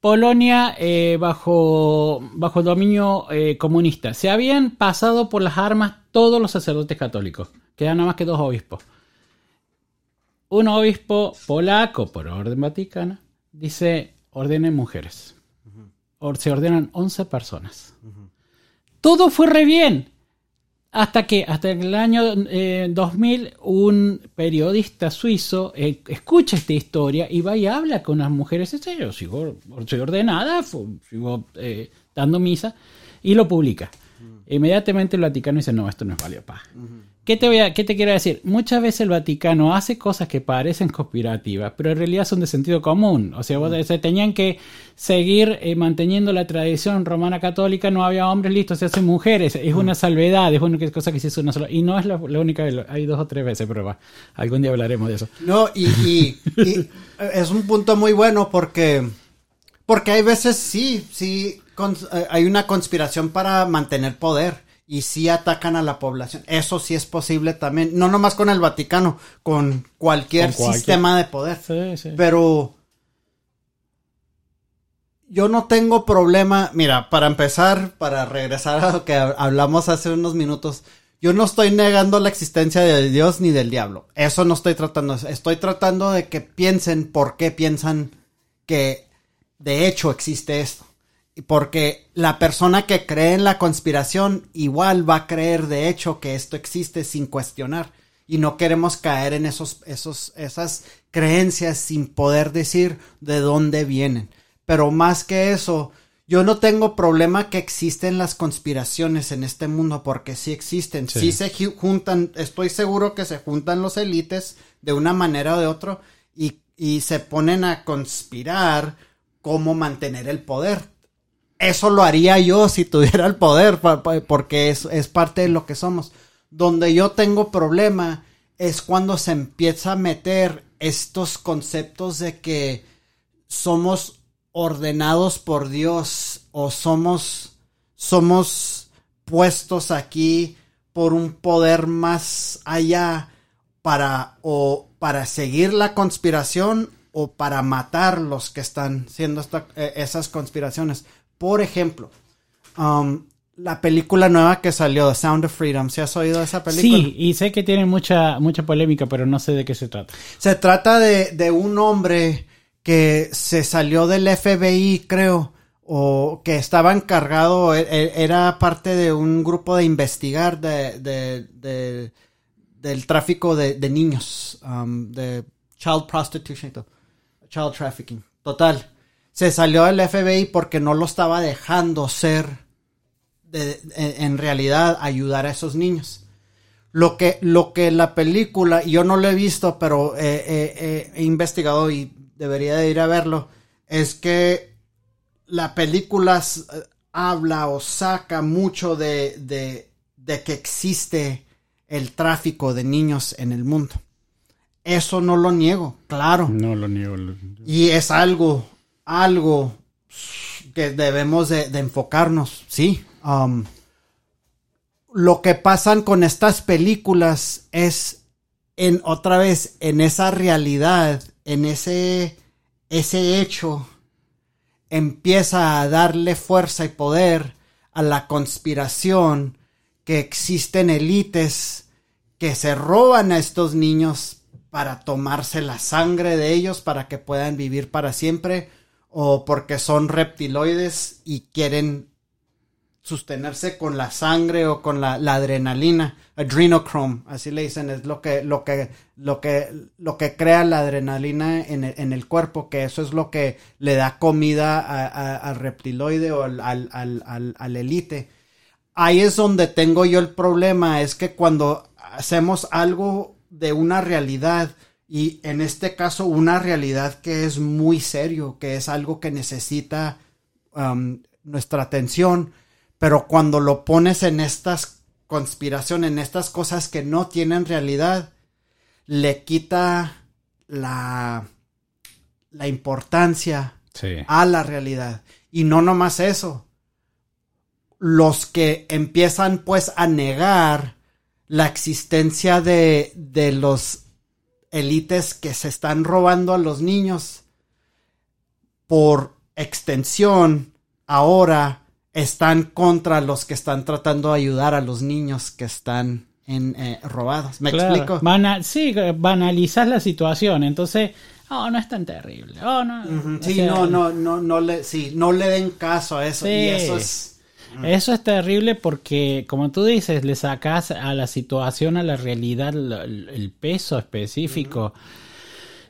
Polonia eh, bajo, bajo dominio eh, comunista. Se habían pasado por las armas todos los sacerdotes católicos. Quedan nada más que dos obispos. un obispo polaco por orden vaticana dice ordenen mujeres. Se ordenan 11 personas. Todo fue re bien. Hasta que, hasta el año eh, 2000, un periodista suizo eh, escucha esta historia y va y habla con las mujeres. Dice, yo sigo, soy ordenada, sigo eh, dando misa, y lo publica. Inmediatamente el Vaticano dice, no, esto no es válido, pa. ¿Qué te, voy a, ¿Qué te quiero decir? Muchas veces el Vaticano hace cosas que parecen conspirativas, pero en realidad son de sentido común. O sea, vos se tenían que seguir eh, manteniendo la tradición romana católica, no había hombres listos, se hacen mujeres. Es una salvedad, es una cosa que se hizo una sola. Y no es la, la única vez, hay dos o tres veces, pero va, algún día hablaremos de eso. No, y, y- y es un punto muy bueno porque, porque hay veces sí, sí, eh, hay una conspiración para mantener poder y sí atacan a la población. Eso sí es posible también, no nomás con el Vaticano, con cualquier, Con cualquier- sistema de poder. Sí, sí. Pero yo no tengo problema. Mira, para empezar, para regresar a lo que hablamos hace unos minutos, yo no estoy negando la existencia de Dios ni del diablo. Eso no estoy tratando. Estoy tratando de que piensen por qué piensan que de hecho existe esto. Porque la persona que cree en la conspiración igual va a creer de hecho que esto existe sin cuestionar. Y no queremos caer en esos, esos, esas creencias sin poder decir de dónde vienen. Pero más que eso, yo no tengo problema que existen las conspiraciones en este mundo porque sí existen. Sí, Sí. se ju- juntan, estoy seguro que se juntan los élites de una manera o de otra y, y se ponen a conspirar cómo mantener el poder. Eso lo haría yo si tuviera el poder, porque es, es parte de lo que somos. Donde yo tengo problema es cuando se empieza a meter estos conceptos de que somos ordenados por Dios o somos somos puestos aquí por un poder más allá para o para seguir la conspiración o para matar los que están haciendo esta- eh, esas conspiraciones. Por ejemplo, um, la película nueva que salió, The Sound of Freedom, ¿se has oído de esa película? Sí, y sé que tiene mucha, mucha polémica, pero no sé de qué se trata. Se trata de, de un hombre que se salió del FBI, creo, o que estaba encargado, e- e- era parte de un grupo de investigar de, de- de- del tráfico de, de niños, um, de child prostitution, child trafficking. Total, se salió del FBI porque no lo estaba dejando ser, de- en realidad, ayudar a esos niños. Lo que, lo que la película, yo no lo he visto, pero eh, eh, eh, he investigado y debería de ir a verlo, es que la película habla o saca mucho de, de, de que existe el tráfico de niños en el mundo. Eso no lo niego, claro. No lo niego. Y es algo, algo que debemos de, enfocarnos, sí. Um, lo que pasan con estas películas es en otra vez en esa realidad, en ese ese hecho empieza a darle fuerza y poder a la conspiración que existen élites que se roban a estos niños para tomarse la sangre de ellos para que puedan vivir para siempre o porque son reptiloides y quieren sostenerse con la sangre o con la, adrenalina, adrenochrome, así le dicen, es lo que, lo que, lo que, lo que crea la adrenalina en el, cuerpo, que eso es lo que le da comida al reptiloide o al, al, al- al elite. Ahí es donde tengo yo el problema, es que cuando hacemos algo de una realidad, y en este caso una realidad que es muy serio, que es algo que necesita um, nuestra atención, pero cuando lo pones en estas conspiraciones, en estas cosas que no tienen realidad, le quita la, la importancia Sí. a la realidad. Y no nomás eso. Los que empiezan pues a negar la existencia de, de los élites que se están robando a los niños, por extensión, ahora están contra los que están tratando de ayudar a los niños que están en eh, robados. ¿Me Claro, explico? bana- sí, banalizás la situación, entonces, oh, no es tan terrible. Oh, no. Sí, sea, no, no, no, no le, sí, no le den caso a eso. Sí. Y eso es. Eso es terrible porque, como tú dices, le sacas a la situación, a la realidad, el, peso específico.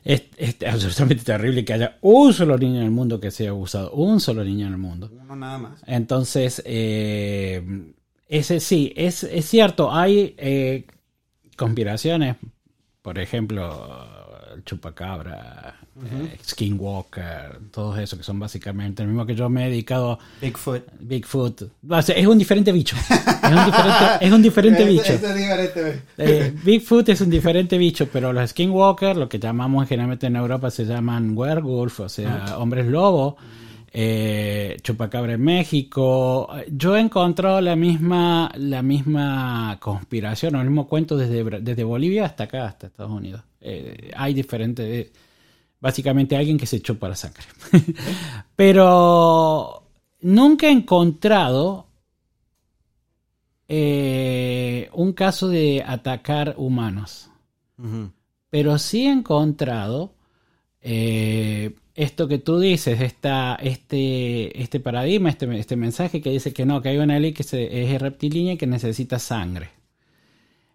Es, es absolutamente terrible que haya un solo niño en el mundo que sea abusado, un solo niño en el mundo. Uno nada más. Entonces, eh, ese sí, es, es cierto, hay eh, conspiraciones, por ejemplo, el chupacabra, eh, skinwalker, todo eso que son básicamente, el mismo que yo me he dedicado Bigfoot. Bigfoot. O sea, es un diferente bicho. Es un diferente, es un diferente Es- bicho. es diferente, güey. Eh, Bigfoot es un diferente bicho, pero los skinwalker, lo que llamamos generalmente en Europa, se llaman werewolf, o sea, hombres lobo. Eh, chupacabra en México. Yo he encontrado la misma, la misma conspiración, o el mismo cuento desde, desde Bolivia hasta acá, hasta Estados Unidos. Eh, hay diferentes. Básicamente alguien que se chupa la sangre. Pero nunca he encontrado eh, un caso de atacar humanos. Pero sí he encontrado eh, esto que tú dices, esta, este, este paradigma, este, este mensaje que dice que no, que hay una ley que se- es reptilínea y que necesita sangre.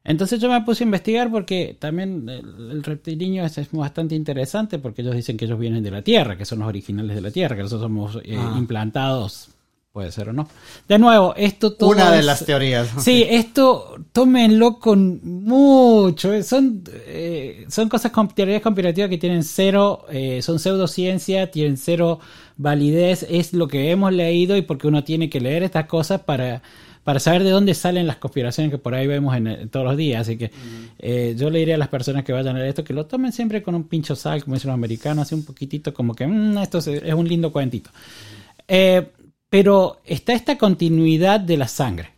Entonces yo me puse a investigar porque también el, el reptilíneo es, es bastante interesante porque ellos dicen que ellos vienen de la Tierra, que son los originales de la Tierra, que nosotros somos eh, Ah. implantados, puede ser o no. De nuevo, esto todo Una de es- las teorías. Sí, esto tómenlo con mucho. eh, Son, eh, son cosas con teorías conspirativas que tienen cero, eh, son pseudociencia, tienen cero validez. Es lo que hemos leído y porque uno tiene que leer estas cosas para, para saber de dónde salen las conspiraciones que por ahí vemos en, eh, todos los días. Así que eh, yo le diría a las personas que vayan a leer esto que lo tomen siempre con un pincho sal, como dicen los americanos, así un poquitito como que "Mm, esto es, es un lindo cuentito. Eh, pero está esta continuidad de la sangre,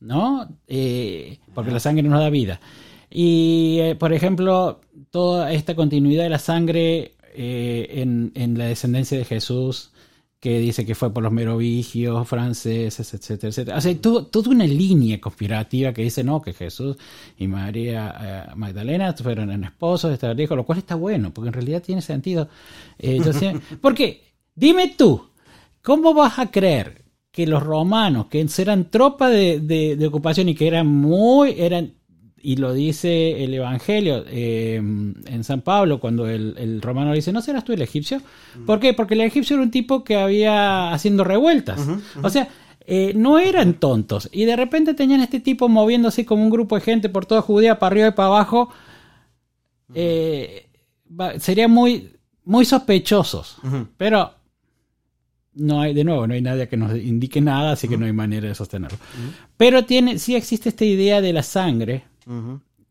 ¿no? Eh, porque la sangre nos da vida. Y, eh, por ejemplo, toda esta continuidad de la sangre eh, en, en la descendencia de Jesús, que dice que fue por los merovingios franceses, etcétera, etcétera. O sea, todo- toda una línea conspirativa que dice, no, que Jesús y María eh, Magdalena fueron en esposos, estaban hijos, lo cual está bueno, porque en realidad tiene sentido. Eh, yo sé- porque, dime tú, ¿Cómo vas a creer que los romanos, que eran tropa de, de- de ocupación y que eran muy, eran, y lo dice el Evangelio eh, en San Pablo, cuando el, el romano dice, ¿no serás tú el egipcio? ¿Por qué? Porque el egipcio era un tipo que había haciendo revueltas. O sea, eh, no eran tontos. Y de repente tenían este tipo moviéndose como un grupo de gente por toda Judea, para arriba y para abajo. Eh, serían muy, muy sospechosos. Pero no hay, de nuevo, no hay nadie que nos indique nada, así que no hay manera de sostenerlo. Pero tiene, sí existe esta idea de la sangre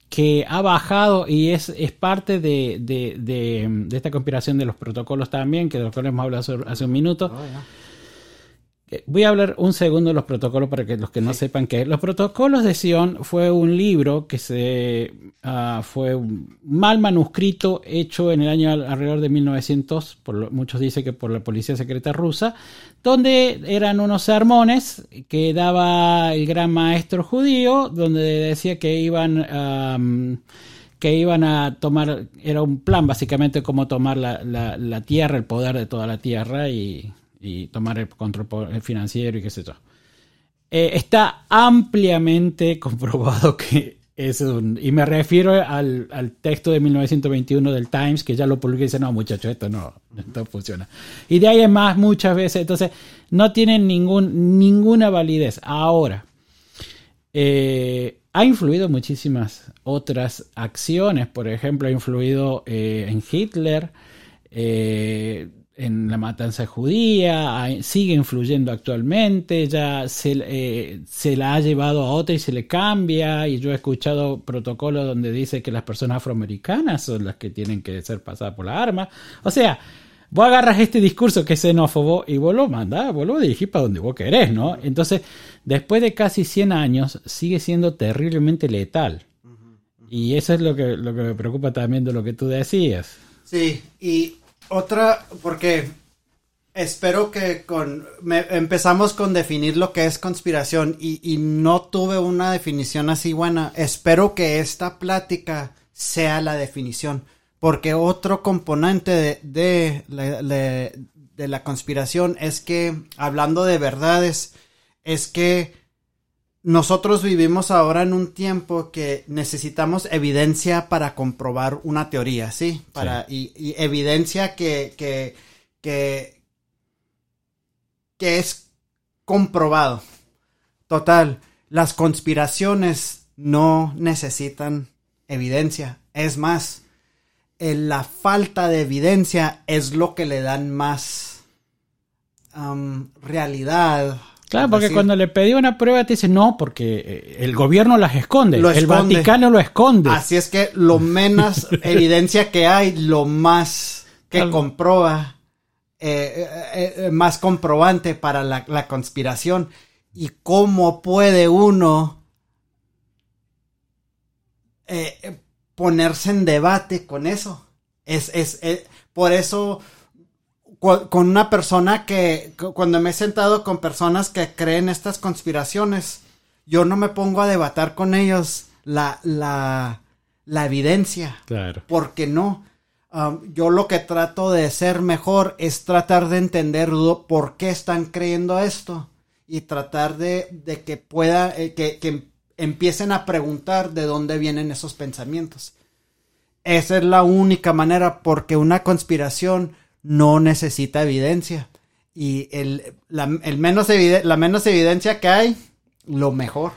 Que ha bajado y es, es parte de, de- de- de esta conspiración de los protocolos también, que de los cuales hemos hablado hace, hace un minuto. Oh. Voy a hablar un segundo de los protocolos para que los que no sepan qué es. Los protocolos de Sion fue un libro que se ah, fue un mal manuscrito hecho en el año al- alrededor de 1900, por lo- muchos dicen que por la policía secreta rusa, donde eran unos sermones que daba el gran maestro judío, donde decía que iban am, que iban a tomar, era un plan básicamente como tomar la, la- la tierra, el poder de toda la tierra y, y tomar el control financiero y qué sé yo. Eh, está ampliamente comprobado que es un... Y me refiero al, al texto de 1921 del Times, que ya lo publicó y dice, no muchachos, esto no, esto funciona. Y de ahí en más muchas veces, entonces no tienen ningún, ninguna validez. Ahora, eh, ha influido muchísimas otras acciones, por ejemplo, ha influido eh, en Hitler, en la matanza judía, sigue influyendo actualmente, ya se, eh, se la ha llevado a otra y se le cambia, y yo he escuchado protocolos donde dice que las personas afroamericanas son las que tienen que ser pasadas por la arma. O sea, vos agarras este discurso que es xenófobo y vos lo mandás, vos lo dirigís para donde vos querés, ¿no? Entonces, después de casi 100 años, sigue siendo terriblemente letal. Y eso es lo que, lo que me preocupa también de lo que tú decías. Sí, y otra, porque Espero que con empezamos con definir lo que es conspiración y, y, no tuve una definición así buena. Espero que esta plática sea la definición, porque otro componente de, de, de la conspiración es que, hablando de verdades, es que nosotros vivimos ahora en un tiempo que necesitamos evidencia para comprobar una teoría, ¿sí? Para, Y, evidencia que, que, que, que es comprobado. Total, las conspiraciones no necesitan evidencia. Es más, la falta de evidencia es lo que le dan más realidad Claro, porque cuando le pedí una prueba te dice no, porque eh, el gobierno las esconde, el Vaticano lo esconde. Así es que lo menos evidencia que hay, lo más que comprueba, eh, eh, más comprobante para la, conspiración. ¿Y cómo puede uno ponerse en debate con eso? Es, es, por eso con una persona que, cuando me he sentado con personas que creen estas conspiraciones, yo no me pongo a debatar con ellos la, la, la evidencia. Claro. Porque no. Um, yo lo que trato de ser mejor es tratar de entender por qué están creyendo esto y tratar de, de que pueda, eh, que, que empiecen a preguntar de dónde vienen esos pensamientos. Esa es la única manera porque una conspiración no necesita evidencia. Y el, la, menos la menos evidencia que hay, lo mejor.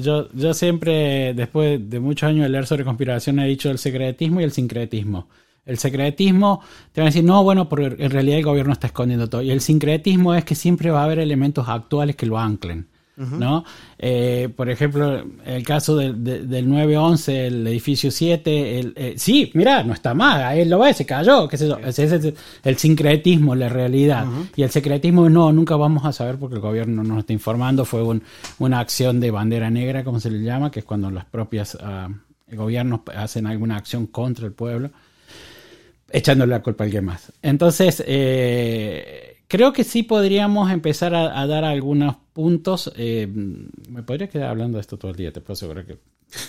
Yo, yo siempre, después de muchos años de leer sobre conspiración, he dicho el secretismo y el sincretismo. El secretismo te van a decir, no, bueno, porque en realidad el gobierno está escondiendo todo. Y el sincretismo es que siempre va a haber elementos actuales que lo anclen. ¿No? Eh, por ejemplo, el caso del, del 911, el edificio 7, el, eh, sí, mira, no está mal, ahí lo ve, se cayó, qué sé yo. Ese es el sincretismo, la realidad. Y el secretismo no, nunca vamos a saber porque el gobierno no nos está informando, fue una acción de bandera negra, como se le llama, que es cuando las propias uh, gobiernos hacen alguna acción contra el pueblo, echándole la culpa a alguien más. Entonces, eh, creo que sí podríamos empezar a, dar algunos puntos. Eh, me podría quedar hablando de esto todo el día, te puedo asegurar que.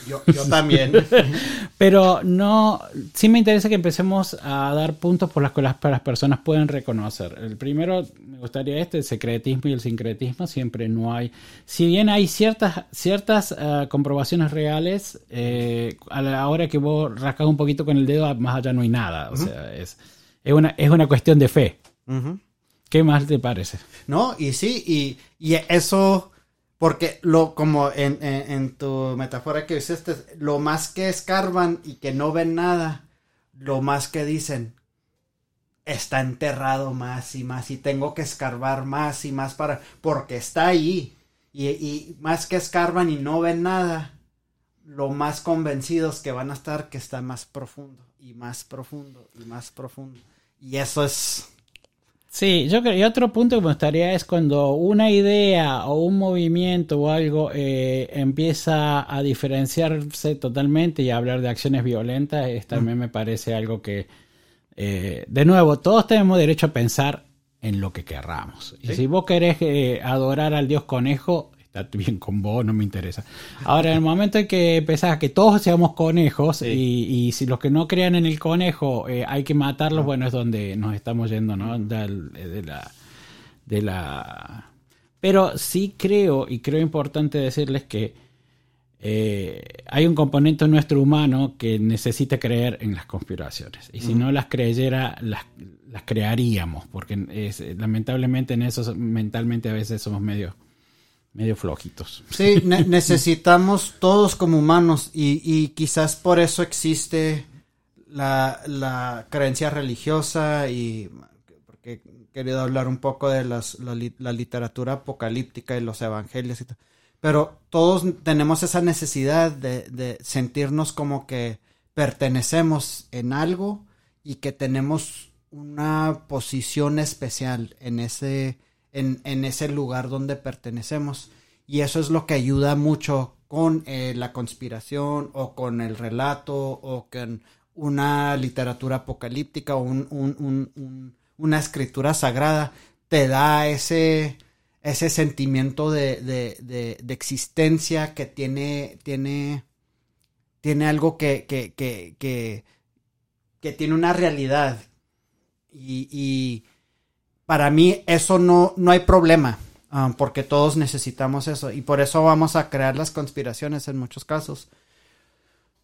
Yo, yo también. Pero no. Sí me interesa que empecemos a dar puntos por los que las, las personas pueden reconocer. El primero, me gustaría este: el secretismo y el sincretismo. Siempre no hay. Si bien hay ciertas, ciertas uh, comprobaciones reales, eh, a la hora que vos rascas un poquito con el dedo, más allá no hay nada. O sea, es, es, una, es una cuestión de fe. ¿Qué más te parece? No, y sí, y, y eso, porque lo, como en, en, tu metáfora que hiciste, lo más que escarban y que no ven nada, lo más que dicen, está enterrado más y más, y tengo que escarbar más y más para, porque está ahí, y, y más que escarban y no ven nada, lo más convencidos que van a estar que está más profundo, y más profundo, y más profundo. Y eso es Sí, yo creo, y otro punto que me gustaría es cuando una idea o un movimiento o algo eh, empieza a diferenciarse totalmente y a hablar de acciones violentas, también me parece algo que, eh, de nuevo, todos tenemos derecho a pensar en lo que querramos. Y si vos querés eh, adorar al dios conejo, está bien con vos, no me interesa. Ahora, en el momento en que empezás a que todos seamos conejos y, si los que no crean en el conejo eh, hay que matarlos, bueno, es donde nos estamos yendo, ¿no? De, la, de la... Pero sí creo, y creo importante decirles que eh, hay un componente nuestro humano que necesita creer en las conspiraciones. Y si no las creyera, las, las crearíamos, porque es, lamentablemente en eso mentalmente a veces somos medio medio flojitos. Sí, necesitamos todos como humanos y, quizás por eso existe la, creencia religiosa y porque he querido hablar un poco de las, la, literatura apocalíptica y los evangelios y todo. Pero todos tenemos esa necesidad de, de sentirnos como que pertenecemos en algo y que tenemos una posición especial en ese en, ese lugar donde pertenecemos. Y eso es lo que ayuda mucho con eh, la conspiración o con el relato o con una literatura apocalíptica o un, un, una escritura sagrada, te da ese, ese sentimiento de, de, de, existencia que tiene, tiene, tiene algo que, que, que, tiene una realidad. Y, para mí eso no, no hay problema, um, porque todos necesitamos eso. Y por eso vamos a crear las conspiraciones en muchos casos.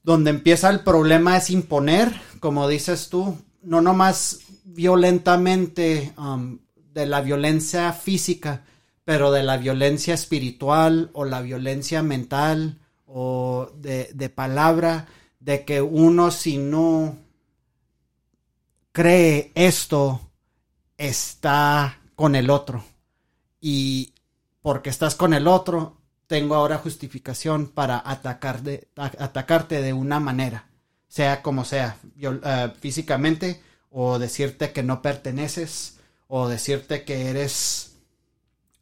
Donde empieza el problema es imponer, como dices tú, no nomás violentamente um, de la violencia física, pero de la violencia espiritual o la violencia mental o de, de palabra, de que uno si no cree esto, está con el otro. Y porque estás con el otro, tengo ahora justificación para atacar de, atacarte de una manera, sea como sea, uh, físicamente, o decirte que no perteneces, o decirte que eres,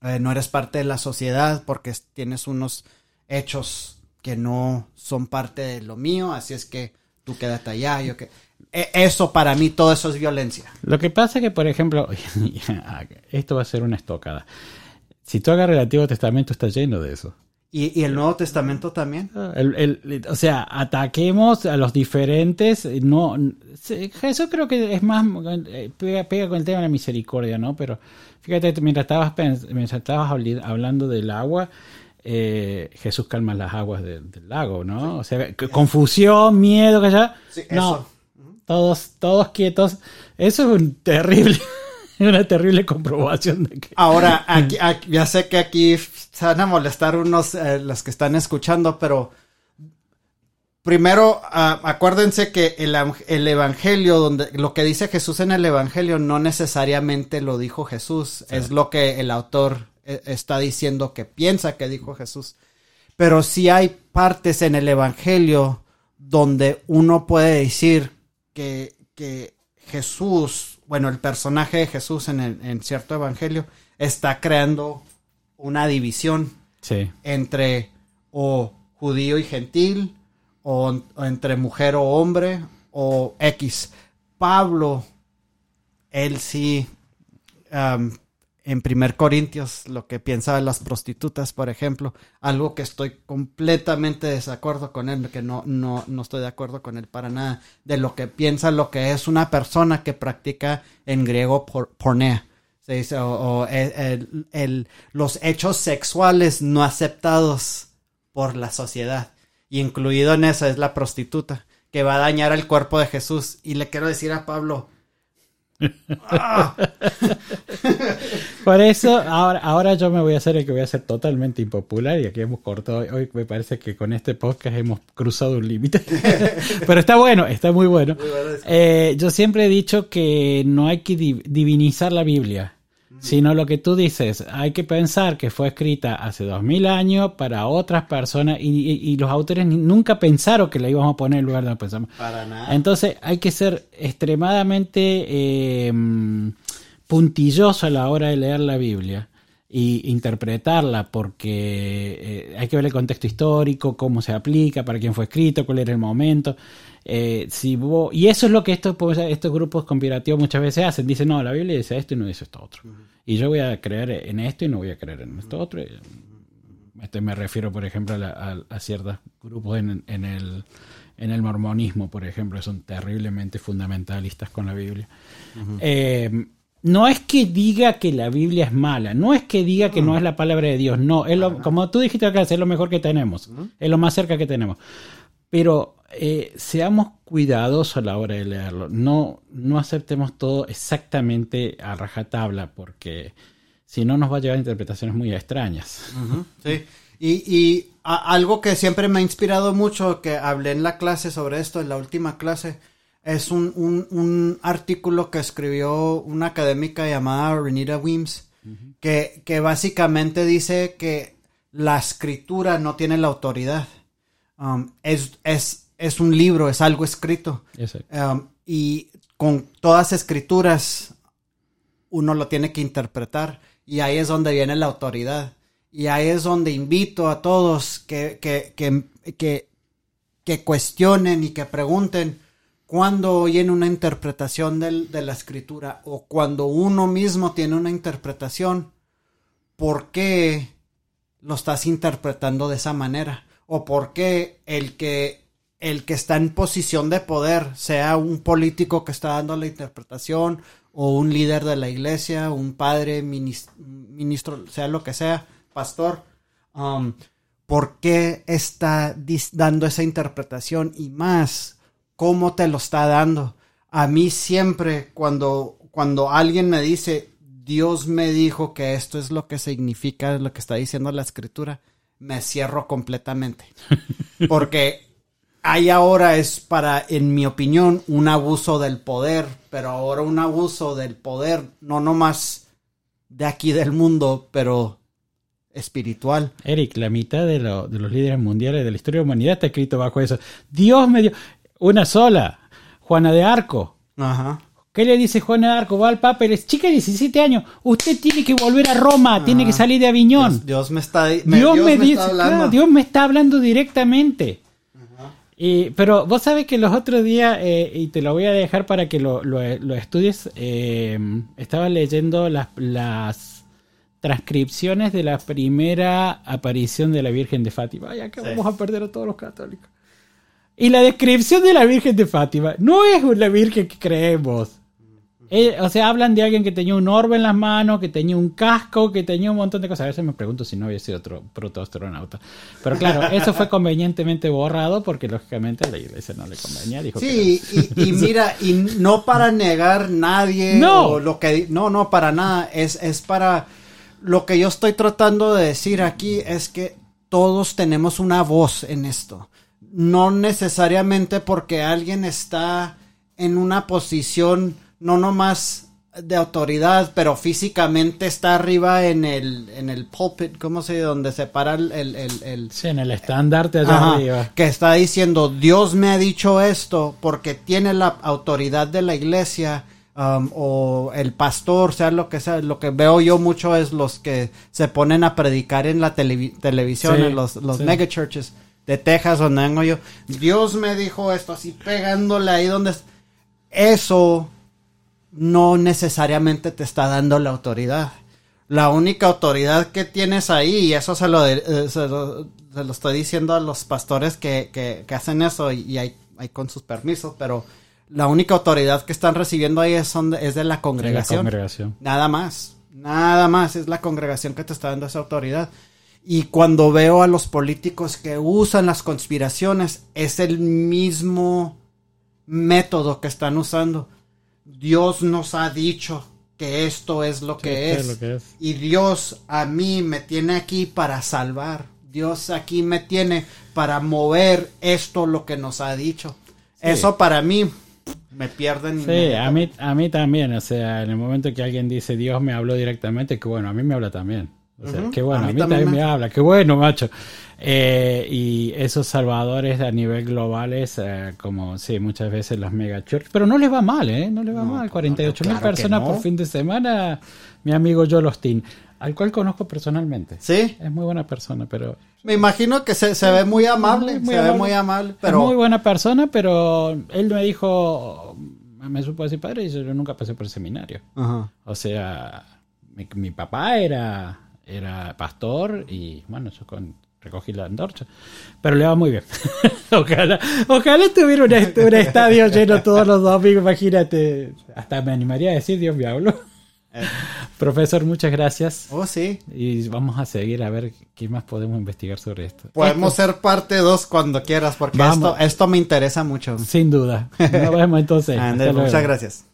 eh, no eres parte de la sociedad porque tienes unos hechos que no son parte de lo mío, así es que tú quédate allá, yo que... E, eso para mí, todo eso es violencia. Lo que pasa es que, por ejemplo, esto va a ser una estocada. Si tú agarras el Antiguo Testamento, está lleno de eso. ¿Y, y el Nuevo Testamento también? El, el, o sea, ataquemos a los diferentes. No, Jesús creo que es más. Pega, pega, con el tema de la misericordia, ¿no? Pero fíjate, mientras estabas, mientras estabas hablando del agua, eh, Jesús calma las aguas de, del lago, ¿no? O sea, confusión, miedo, que ya. Sí, no, eso. Todos, todos quietos. Eso es un terrible, una terrible comprobación de que. Ahora, aquí, aquí, ya sé que aquí se van a molestar unos, eh, los que están escuchando, pero primero, uh, acuérdense que el, el, Evangelio, donde lo que dice Jesús en el Evangelio, no necesariamente lo dijo Jesús, sí. es lo que el autor eh, está diciendo que piensa que dijo Jesús. Pero sí hay partes en el Evangelio donde uno puede decir que, que Jesús, bueno, el personaje de Jesús en, el, en cierto Evangelio, está creando una división sí. entre o judío y gentil, o, o, entre mujer o hombre, o X. Pablo, él sí, um, en primer Corintios, lo que piensa de las prostitutas, por ejemplo, algo que estoy completamente de desacuerdo con él, que no, no, no estoy de acuerdo con él para nada, de lo que piensa lo que es una persona que practica en griego por, pornea. Se dice, o, o el, el, el, los hechos sexuales no aceptados por la sociedad. Y incluido en eso es la prostituta, que va a dañar el cuerpo de Jesús. Y le quiero decir a Pablo, ¡Ah! Por eso, ahora, ahora yo me voy a hacer el que voy a ser totalmente impopular y aquí hemos cortado, hoy me parece que con este podcast hemos cruzado un límite, pero está bueno, está muy bueno. Muy bueno eh, yo siempre he dicho que no hay que divinizar la Biblia, sino lo que tú dices, hay que pensar que fue escrita hace dos mil años para otras personas y, y, y, los autores nunca pensaron que la íbamos a poner en lugar donde pensamos. Para nada. Entonces hay que ser extremadamente eh, puntilloso a la hora de leer la Biblia y interpretarla porque eh, hay que ver el contexto histórico, cómo se aplica, para quién fue escrito, cuál era el momento. Eh, si vos, y eso es lo que estos, estos grupos conspirativos muchas veces hacen. Dicen, no, la Biblia dice esto y no dice esto otro. Uh -huh. Y yo voy a creer en esto y no voy a creer en esto otro. Este me refiero, por ejemplo, a, la, a, a ciertos grupos en, en, el, en el mormonismo, por ejemplo, que son terriblemente fundamentalistas con la Biblia. Uh -huh. eh, no es que diga que la Biblia es mala, no es que diga que no es la palabra de Dios, no, es lo, como tú dijiste acá, es lo mejor que tenemos, es lo más cerca que tenemos. Pero eh, seamos cuidadosos a la hora de leerlo, no, no aceptemos todo exactamente a rajatabla, porque si no nos va a llevar a interpretaciones muy extrañas. Uh -huh, sí. Y, y a, algo que siempre me ha inspirado mucho, que hablé en la clase sobre esto, en la última clase, es un, un, un, artículo que escribió una académica llamada Renita Wims, uh -huh. que, que, básicamente dice que la escritura no tiene la autoridad. Um, es, es, es, un libro, es algo escrito. Um, y con todas escrituras uno lo tiene que interpretar. Y ahí es donde viene la autoridad. Y ahí es donde invito a todos que, que, que, que, que cuestionen y que pregunten cuando oyen una interpretación de la escritura o cuando uno mismo tiene una interpretación, ¿por qué lo estás interpretando de esa manera? ¿O por qué el que, el que está en posición de poder, sea un político que está dando la interpretación o un líder de la iglesia, un padre, minis- ministro, sea lo que sea, pastor, um, ¿por qué está dando esa interpretación? Y más, ¿cómo te lo está dando? A mí siempre cuando, cuando alguien me dice, Dios me dijo que esto es lo que significa lo que está diciendo la escritura, me cierro completamente. Porque hay ahora es para, en mi opinión, un abuso del poder, pero ahora un abuso del poder, no nomás de aquí del mundo, pero espiritual. Eric, la mitad de, lo- de los líderes mundiales de la historia de la humanidad está escrito bajo eso. Dios me dio una sola, Juana de Arco. Ajá. ¿Qué le dice Juana de Arco? Va al Papa y le dice, chica de 17 años, usted tiene que volver a Roma, tiene que salir de Aviñón. Dios, Dios me está di- Dios, me, dice, está hablando. claro, Dios me está hablando directamente. Y, pero vos sabes que los otros días, eh, y te lo voy a dejar para que lo, lo- lo estudies, eh, estaba leyendo las, las transcripciones de la primera aparición de la Virgen de Fátima. Ay, acá Sí. vamos a perder a todos los católicos. Y la descripción de la Virgen de Fátima no es la Virgen que creemos. Eh, o sea, hablan de alguien que tenía un orbe en las manos, que tenía un casco, que tenía un montón de cosas. A veces me pregunto si no había sido otro protoastronauta. Pero claro, eso fue convenientemente borrado porque lógicamente a la iglesia no le convenía. Dijo Sí, y, y mira, y no para negar nadie No. o lo que no, no para nada, es, es para lo que yo estoy tratando de decir aquí es que todos tenemos una voz en esto. No necesariamente porque alguien está en una posición no nomás de autoridad, pero físicamente está arriba en el, en el pulpit, ¿cómo se dice? Donde se para el, el, el- el- Sí, en el estandarte allá Ajá, arriba. que está diciendo Dios me ha dicho esto porque tiene la autoridad de la iglesia um, o el pastor, sea lo que sea, lo que veo yo mucho es los que se ponen a predicar en la televi- televisión, Sí, en los, los sí. mega churches de Texas donde vengo yo. Dios me dijo esto así pegándole ahí donde es- eso no necesariamente te está dando la autoridad. La única autoridad que tienes ahí, y eso se lo, de- eh, se lo, se lo estoy diciendo a los pastores que, que, que hacen eso y, y hay, hay con sus permisos, pero la única autoridad que están recibiendo ahí es, son de- es de la De la congregación. congregación. Nada más. Nada más. Es la congregación que te está dando esa autoridad. Y cuando veo a los políticos que usan las conspiraciones, es el mismo método que están usando. Dios nos ha dicho que esto es lo que es lo que es. Y Dios a mí me tiene aquí para salvar. Dios aquí me tiene para mover esto lo que nos ha dicho. Eso para mí me pierden. Sí, a mí, a mí también. O sea, en el momento que alguien dice Dios me habló directamente, que bueno, a mí me habla también. O sea, Ujú, qué bueno, a a mí mí, también también me me- habla, qué bueno, macho. Eh, y esos salvadores a nivel globales, eh, como sí, muchas veces las mega church, pero no les va mal, ¿eh? No les va No, mal. no, 48 mil claro personas no. por fin de semana. Mi amigo Joel Osteen, al cual conozco personalmente. Sí, Es muy buena persona, pero me imagino que se, se ve muy amable. Muy se ve amable. muy amable. es Pero muy buena persona, pero él me dijo, me supo decir padre, y yo nunca pasé por el seminario. Ajá. O sea, mi, mi papá era, era pastor y bueno, yo con, recogí la antorcha. Pero le va muy bien. ojalá, ojalá tuviera un, un estadio lleno todos los domingos, imagínate. Hasta me animaría a decir, Dios me habló. Eh. Profesor, muchas gracias. Oh, sí. Y vamos a seguir a ver qué más podemos investigar sobre esto. Podemos ser parte 2 cuando quieras, porque esto, esto me interesa mucho. Sin duda. Nos vemos entonces. Luego. muchas gracias.